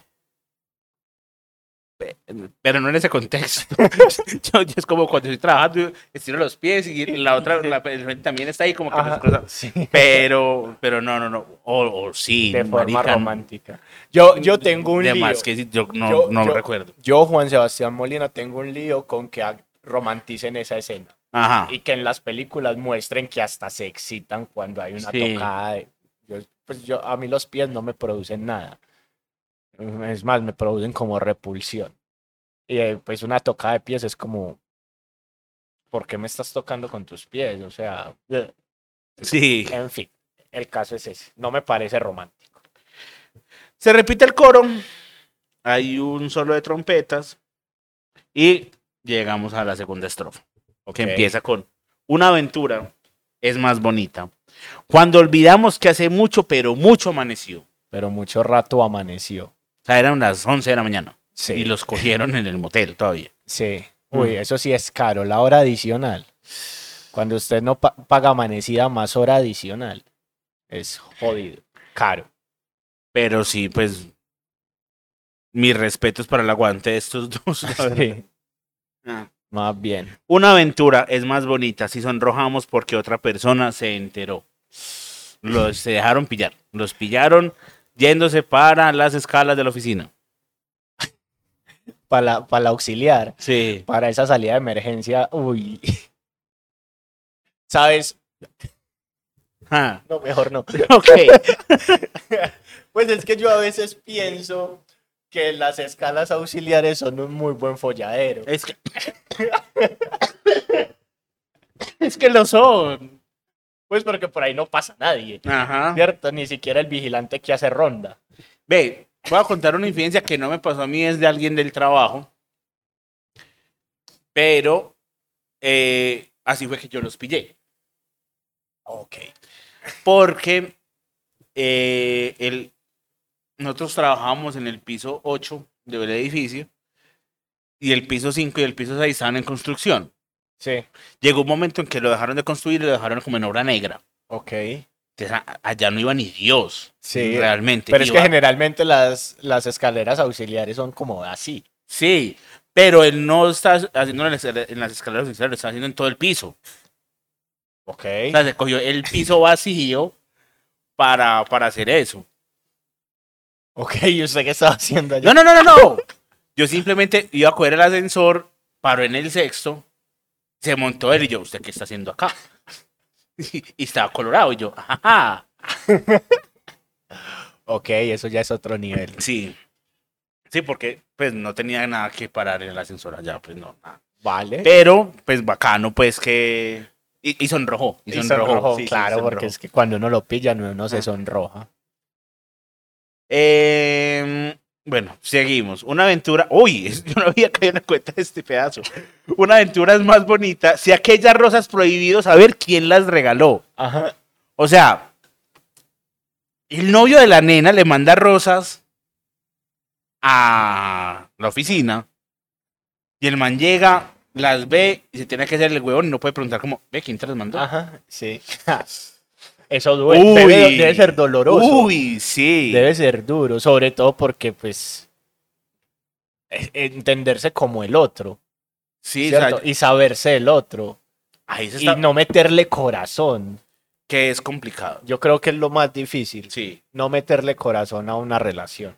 Pero no en ese contexto. yo, yo es como cuando estoy trabajando, estiro los pies y la otra la, también está ahí como que Ajá, cosas- sí. Pero, pero no, no, no. O, o sí. De forma marica, romántica. Yo, yo tengo un de lío. más que sí, yo no, Yo- no yo- recuerdo. Yo, Juan Sebastián Molina, tengo un lío con que romanticen esa escena. Ajá. Y que en las películas muestren que hasta se excitan cuando hay una Sí. tocada de... Yo, pues yo, a mí los pies no me producen nada. Es más, me producen como repulsión. Y eh, pues una tocada de pies es como... ¿Por qué me estás tocando con tus pies? O sea, Sí. en fin, el caso es ese. No me parece romántico. Se repite el coro. Hay un solo de trompetas. Y llegamos a la segunda estrofa. Que empieza con una aventura es más bonita. Cuando olvidamos que hace mucho, pero mucho amaneció. Pero mucho rato amaneció. Sea, eran las 11 de la mañana. Sí. Y los cogieron en el motel todavía. Sí. Uy, Mm. eso sí es caro, la hora adicional. Cuando usted no pa- paga amanecida más hora adicional, es jodido. Caro. Pero sí, pues. Mis respetos para el aguante de estos dos. Sí, Ah. más bien. Una aventura es más bonita si sonrojamos porque otra persona se enteró. Los se dejaron pillar. Los pillaron yéndose para las escalas de la oficina. Para la, para la auxiliar, Sí. para esa salida de emergencia, uy. ¿Sabes? Ah, No, mejor no. ok. Pues es que yo a veces pienso que las escalas auxiliares son un muy buen folladero. Es que. es que lo son. Pues porque por ahí no pasa nadie, Ajá. ¿cierto? Ni siquiera el vigilante que hace ronda. Ve, voy a contar una infidencia que no me pasó a mí, es de alguien del trabajo. Pero eh, así fue que yo los pillé. Ok. Porque eh, el, nosotros trabajábamos en el piso 8 del edificio y el piso 5 y el piso 6 estaban en construcción. Sí. Llegó un momento en que lo dejaron de construir y lo dejaron como en obra negra. Ok. Entonces, allá no iba ni Dios. Sí, realmente. Pero es que generalmente las, las escaleras auxiliares son como así. Sí, pero él no está haciendo en las escaleras- en las escaleras auxiliares, lo está haciendo en todo el piso. Ok. O sea, se cogió el piso vacío para, para hacer eso. Ok, ¿y usted qué estaba haciendo allá? No, no, no, no, no. Yo simplemente iba a coger el ascensor, paró en el sexto, se montó él y yo, ¿usted qué está haciendo acá? Y, y estaba colorado y yo, ajá. Ok, eso ya es otro nivel. Sí. Sí, porque pues no tenía nada que parar en el ascensor allá, pues no, nada. Vale. Pero, pues bacano, pues que... Y, y sonrojó. Y Y sonrojó. sí, claro, porque es que cuando uno lo pilla, uno no se Ah. sonroja. Em, bueno, seguimos. Una aventura. Uy, yo no había caído en la cuenta de este pedazo. Una aventura es más bonita si aquellas rosas prohibidos saber quién las regaló. Ajá. O sea, el novio de la nena le manda rosas a la oficina y el man llega, las ve y se tiene que hacer el huevón y no puede preguntar como, ve, ¿quién te las mandó? Ajá, sí. Eso duele. Uy. Debe, debe ser doloroso. Uy, sí. Debe ser duro, sobre todo porque, pues, entenderse como el otro, sí, o y saberse el otro, ahí se y está, no meterle corazón. que es complicado. Yo creo que es lo más difícil, Sí. no meterle corazón a una relación.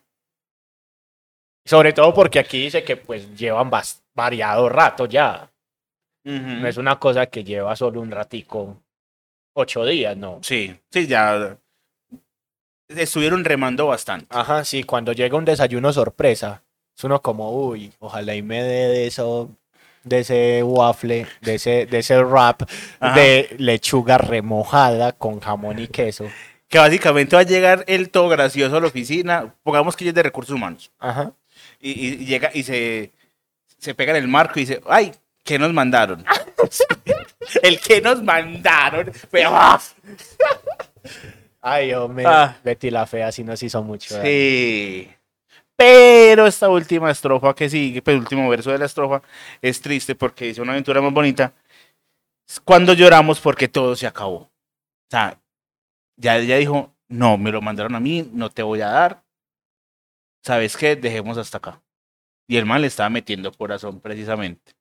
Sobre todo porque aquí dice que, pues, llevan variado rato ya. No es una cosa que lleva solo un ratico, ocho días, no. Sí, sí, ya estuvieron remando bastante. Ajá, sí, cuando llega un desayuno sorpresa, es uno como, uy, ojalá y me dé de eso, de ese waffle, de ese, de ese wrap Ajá. de lechuga remojada con jamón y queso. Que básicamente va a llegar el todo gracioso a la oficina, pongamos que ella es de recursos humanos, Ajá. y, y- y llega y se, se pega en el marco y dice, ay, ¿qué nos mandaron? el que nos mandaron fue, ¡ah! Ay, hombre, Ah. Betty la fea sí nos hizo mucho. Sí. Pero esta última estrofa que sigue, pues el último verso de la estrofa, es triste porque dice una aventura más bonita. Cuando lloramos porque todo se acabó. O sea, ya ella dijo, no, me lo mandaron a mí, no te voy a dar. ¿Sabes qué? Dejemos hasta acá. Y el man le estaba metiendo corazón precisamente.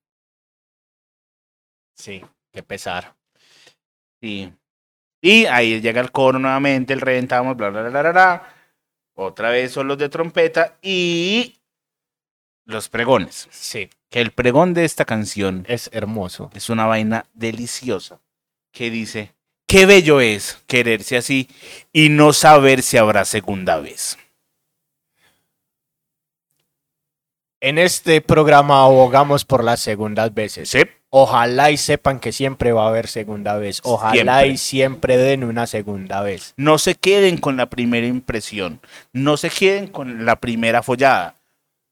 Sí, qué pesar. Sí. Y ahí llega el coro nuevamente, el reventamos, bla, bla, bla, bla, bla. Otra vez son los de trompeta y los pregones. Sí, Que el pregón de esta canción es hermoso. es una vaina deliciosa que dice, qué bello es quererse así y no saber si habrá segunda vez. En este programa abogamos por las segundas veces. ¿Sí? Ojalá y sepan que siempre va a haber segunda vez. Ojalá Siempre. y siempre den una segunda vez. No se queden con la primera impresión, no se queden con la primera follada.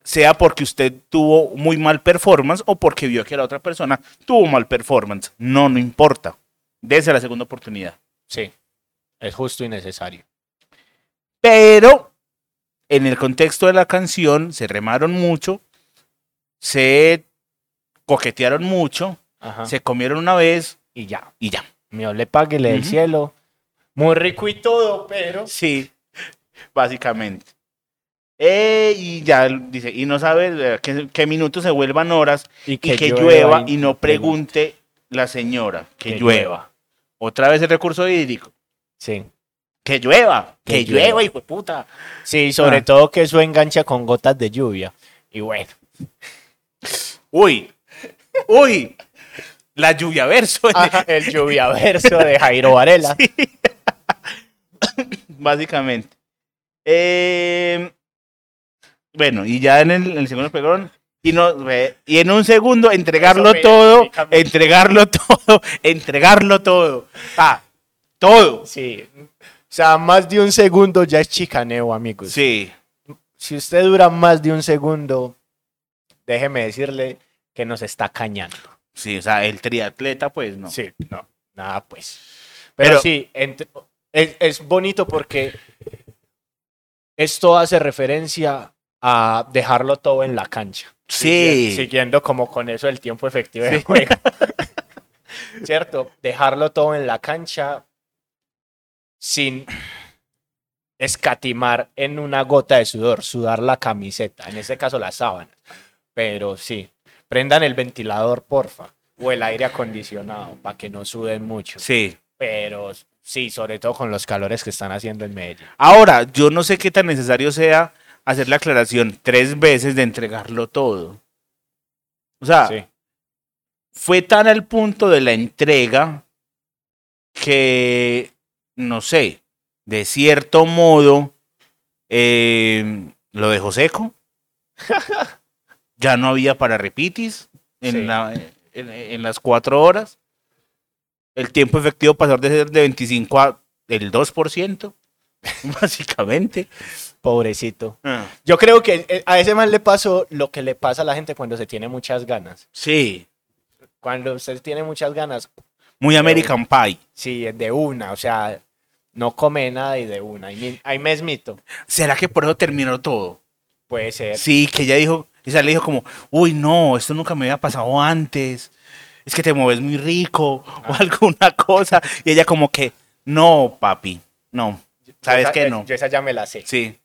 Sea porque usted tuvo muy mal performance o porque vio que la otra persona tuvo mal performance. No, no importa. Dese la segunda oportunidad. Sí, es justo y necesario. Pero en el contexto de la canción se remaron mucho, se coquetearon mucho, Ajá. se comieron una vez Y ya. y ya. Me le páguele del Ujú. cielo. Muy rico y todo, pero. Sí, básicamente. Eh, y ya dice, y no sabe eh, qué, minutos se vuelvan horas y que, llueva, y no pregunte la señora que, Que llueva. llueva. Otra vez el recurso hídrico. Sí. Que llueva, que, Que llueva, hijo de puta. Sí, sobre Ah. todo que eso engancha con gotas de lluvia. Y bueno. Uy, uy, la lluvia verso. el lluvia verso de Jairo Varela. básicamente. Eh, bueno, y ya en el, en el segundo pregón, y, no, y en un segundo entregarlo me todo, entregarlo todo, entregarlo todo. Ah, todo. Sí. O sea, más de un segundo ya es chicaneo, amigos. Sí, Si usted dura más de un segundo, déjeme decirle que nos está cañando. sí, o sea, el triatleta, pues no. Sí, no, nada pues. Pero, Pero- sí, entre- es, es bonito porque esto hace referencia a dejarlo todo en la cancha. Sí. Siguiendo como con eso el tiempo efectivo de juego. ¿Cierto? Dejarlo todo en la cancha sin escatimar en una gota de sudor, sudar la camiseta, en este caso la sábana. Pero sí, prendan el ventilador, porfa, o el aire acondicionado para que no suden mucho. Sí. Pero sí, sobre todo con los calores que están haciendo en Medellín. Ahora, yo no sé qué tan necesario sea hacer la aclaración tres veces de entregarlo todo. O sea, Sí. fue tan al punto de la entrega que, no sé, de cierto modo, eh, lo dejó seco. ya no había para repitis en, Sí. la- en- en las cuatro horas. El tiempo efectivo pasó de ser de 25 a el 2%, básicamente. Pobrecito. Yo creo que eh, a ese man le pasó lo que le pasa a la gente cuando se tiene muchas ganas. Sí, Cuando usted tiene muchas ganas, muy American Pie. sí, de una, o sea, no come nada y de una. Ahí, ahí mesmito. ¿Será que por eso terminó todo? Puede ser. Sí, que ella dijo, ella le dijo como, uy, no, esto nunca me había pasado antes. Es que te mueves muy rico o alguna cosa. Y ella como que, no, papi, no. ¿Sabes qué no? Yo esa ya me la sé. Sí.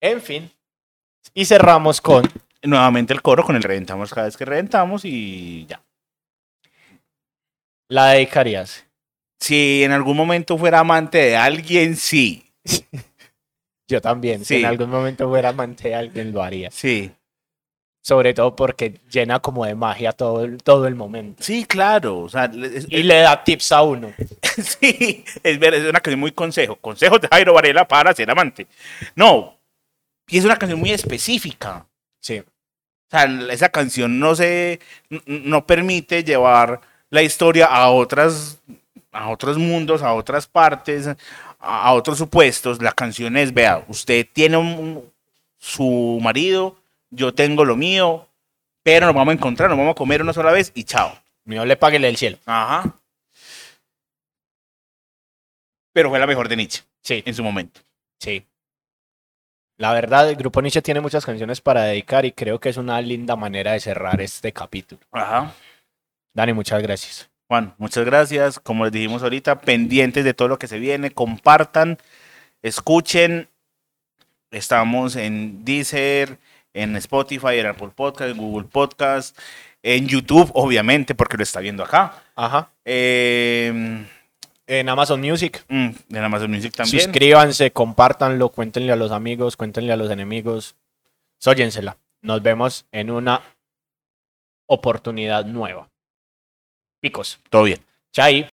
En fin. Y cerramos con Nuevamente el coro con el reventamos cada vez que reventamos y ya. la dedicarías. Si en algún momento fuera amante de alguien, sí. Yo también. Si Sí. en algún momento fuera amante de alguien, lo haría. Sí. Sobre todo porque llena como de magia todo el, todo el momento. Sí, claro. O sea, es- Y le da tips a uno. Sí, es, es una canción muy consejo. Consejos de Jairo Varela para ser amante. No, y es una canción muy específica. Sí. O sea, esa canción no se, no permite llevar la historia a otras, a otros mundos, a otras partes, a, otros supuestos. La canción es, vea, usted tiene un- su marido, yo tengo lo mío, pero nos vamos a encontrar, nos vamos a comer una sola vez y chao. No le pague el cielo. Ajá. Pero fue la mejor de Nietzsche Sí. en su momento. Sí. La verdad, el grupo Nietzsche tiene muchas canciones para dedicar y creo que es una linda manera de cerrar este capítulo. Ajá. Dani, muchas gracias. Juan, muchas gracias. Como les dijimos ahorita, pendientes de todo lo que se viene, compartan, escuchen. Estamos en Deezer, en Spotify, en Apple Podcast, en Google Podcast, en YouTube, obviamente, porque lo está viendo acá. Ajá. Eh, En Amazon Music. mm, en Amazon Music también. Suscríbanse, compártanlo, cuéntenle a los amigos, cuéntenle a los enemigos. Sóyensela. Nos vemos en una oportunidad nueva. Picos. Todo bien. Chai.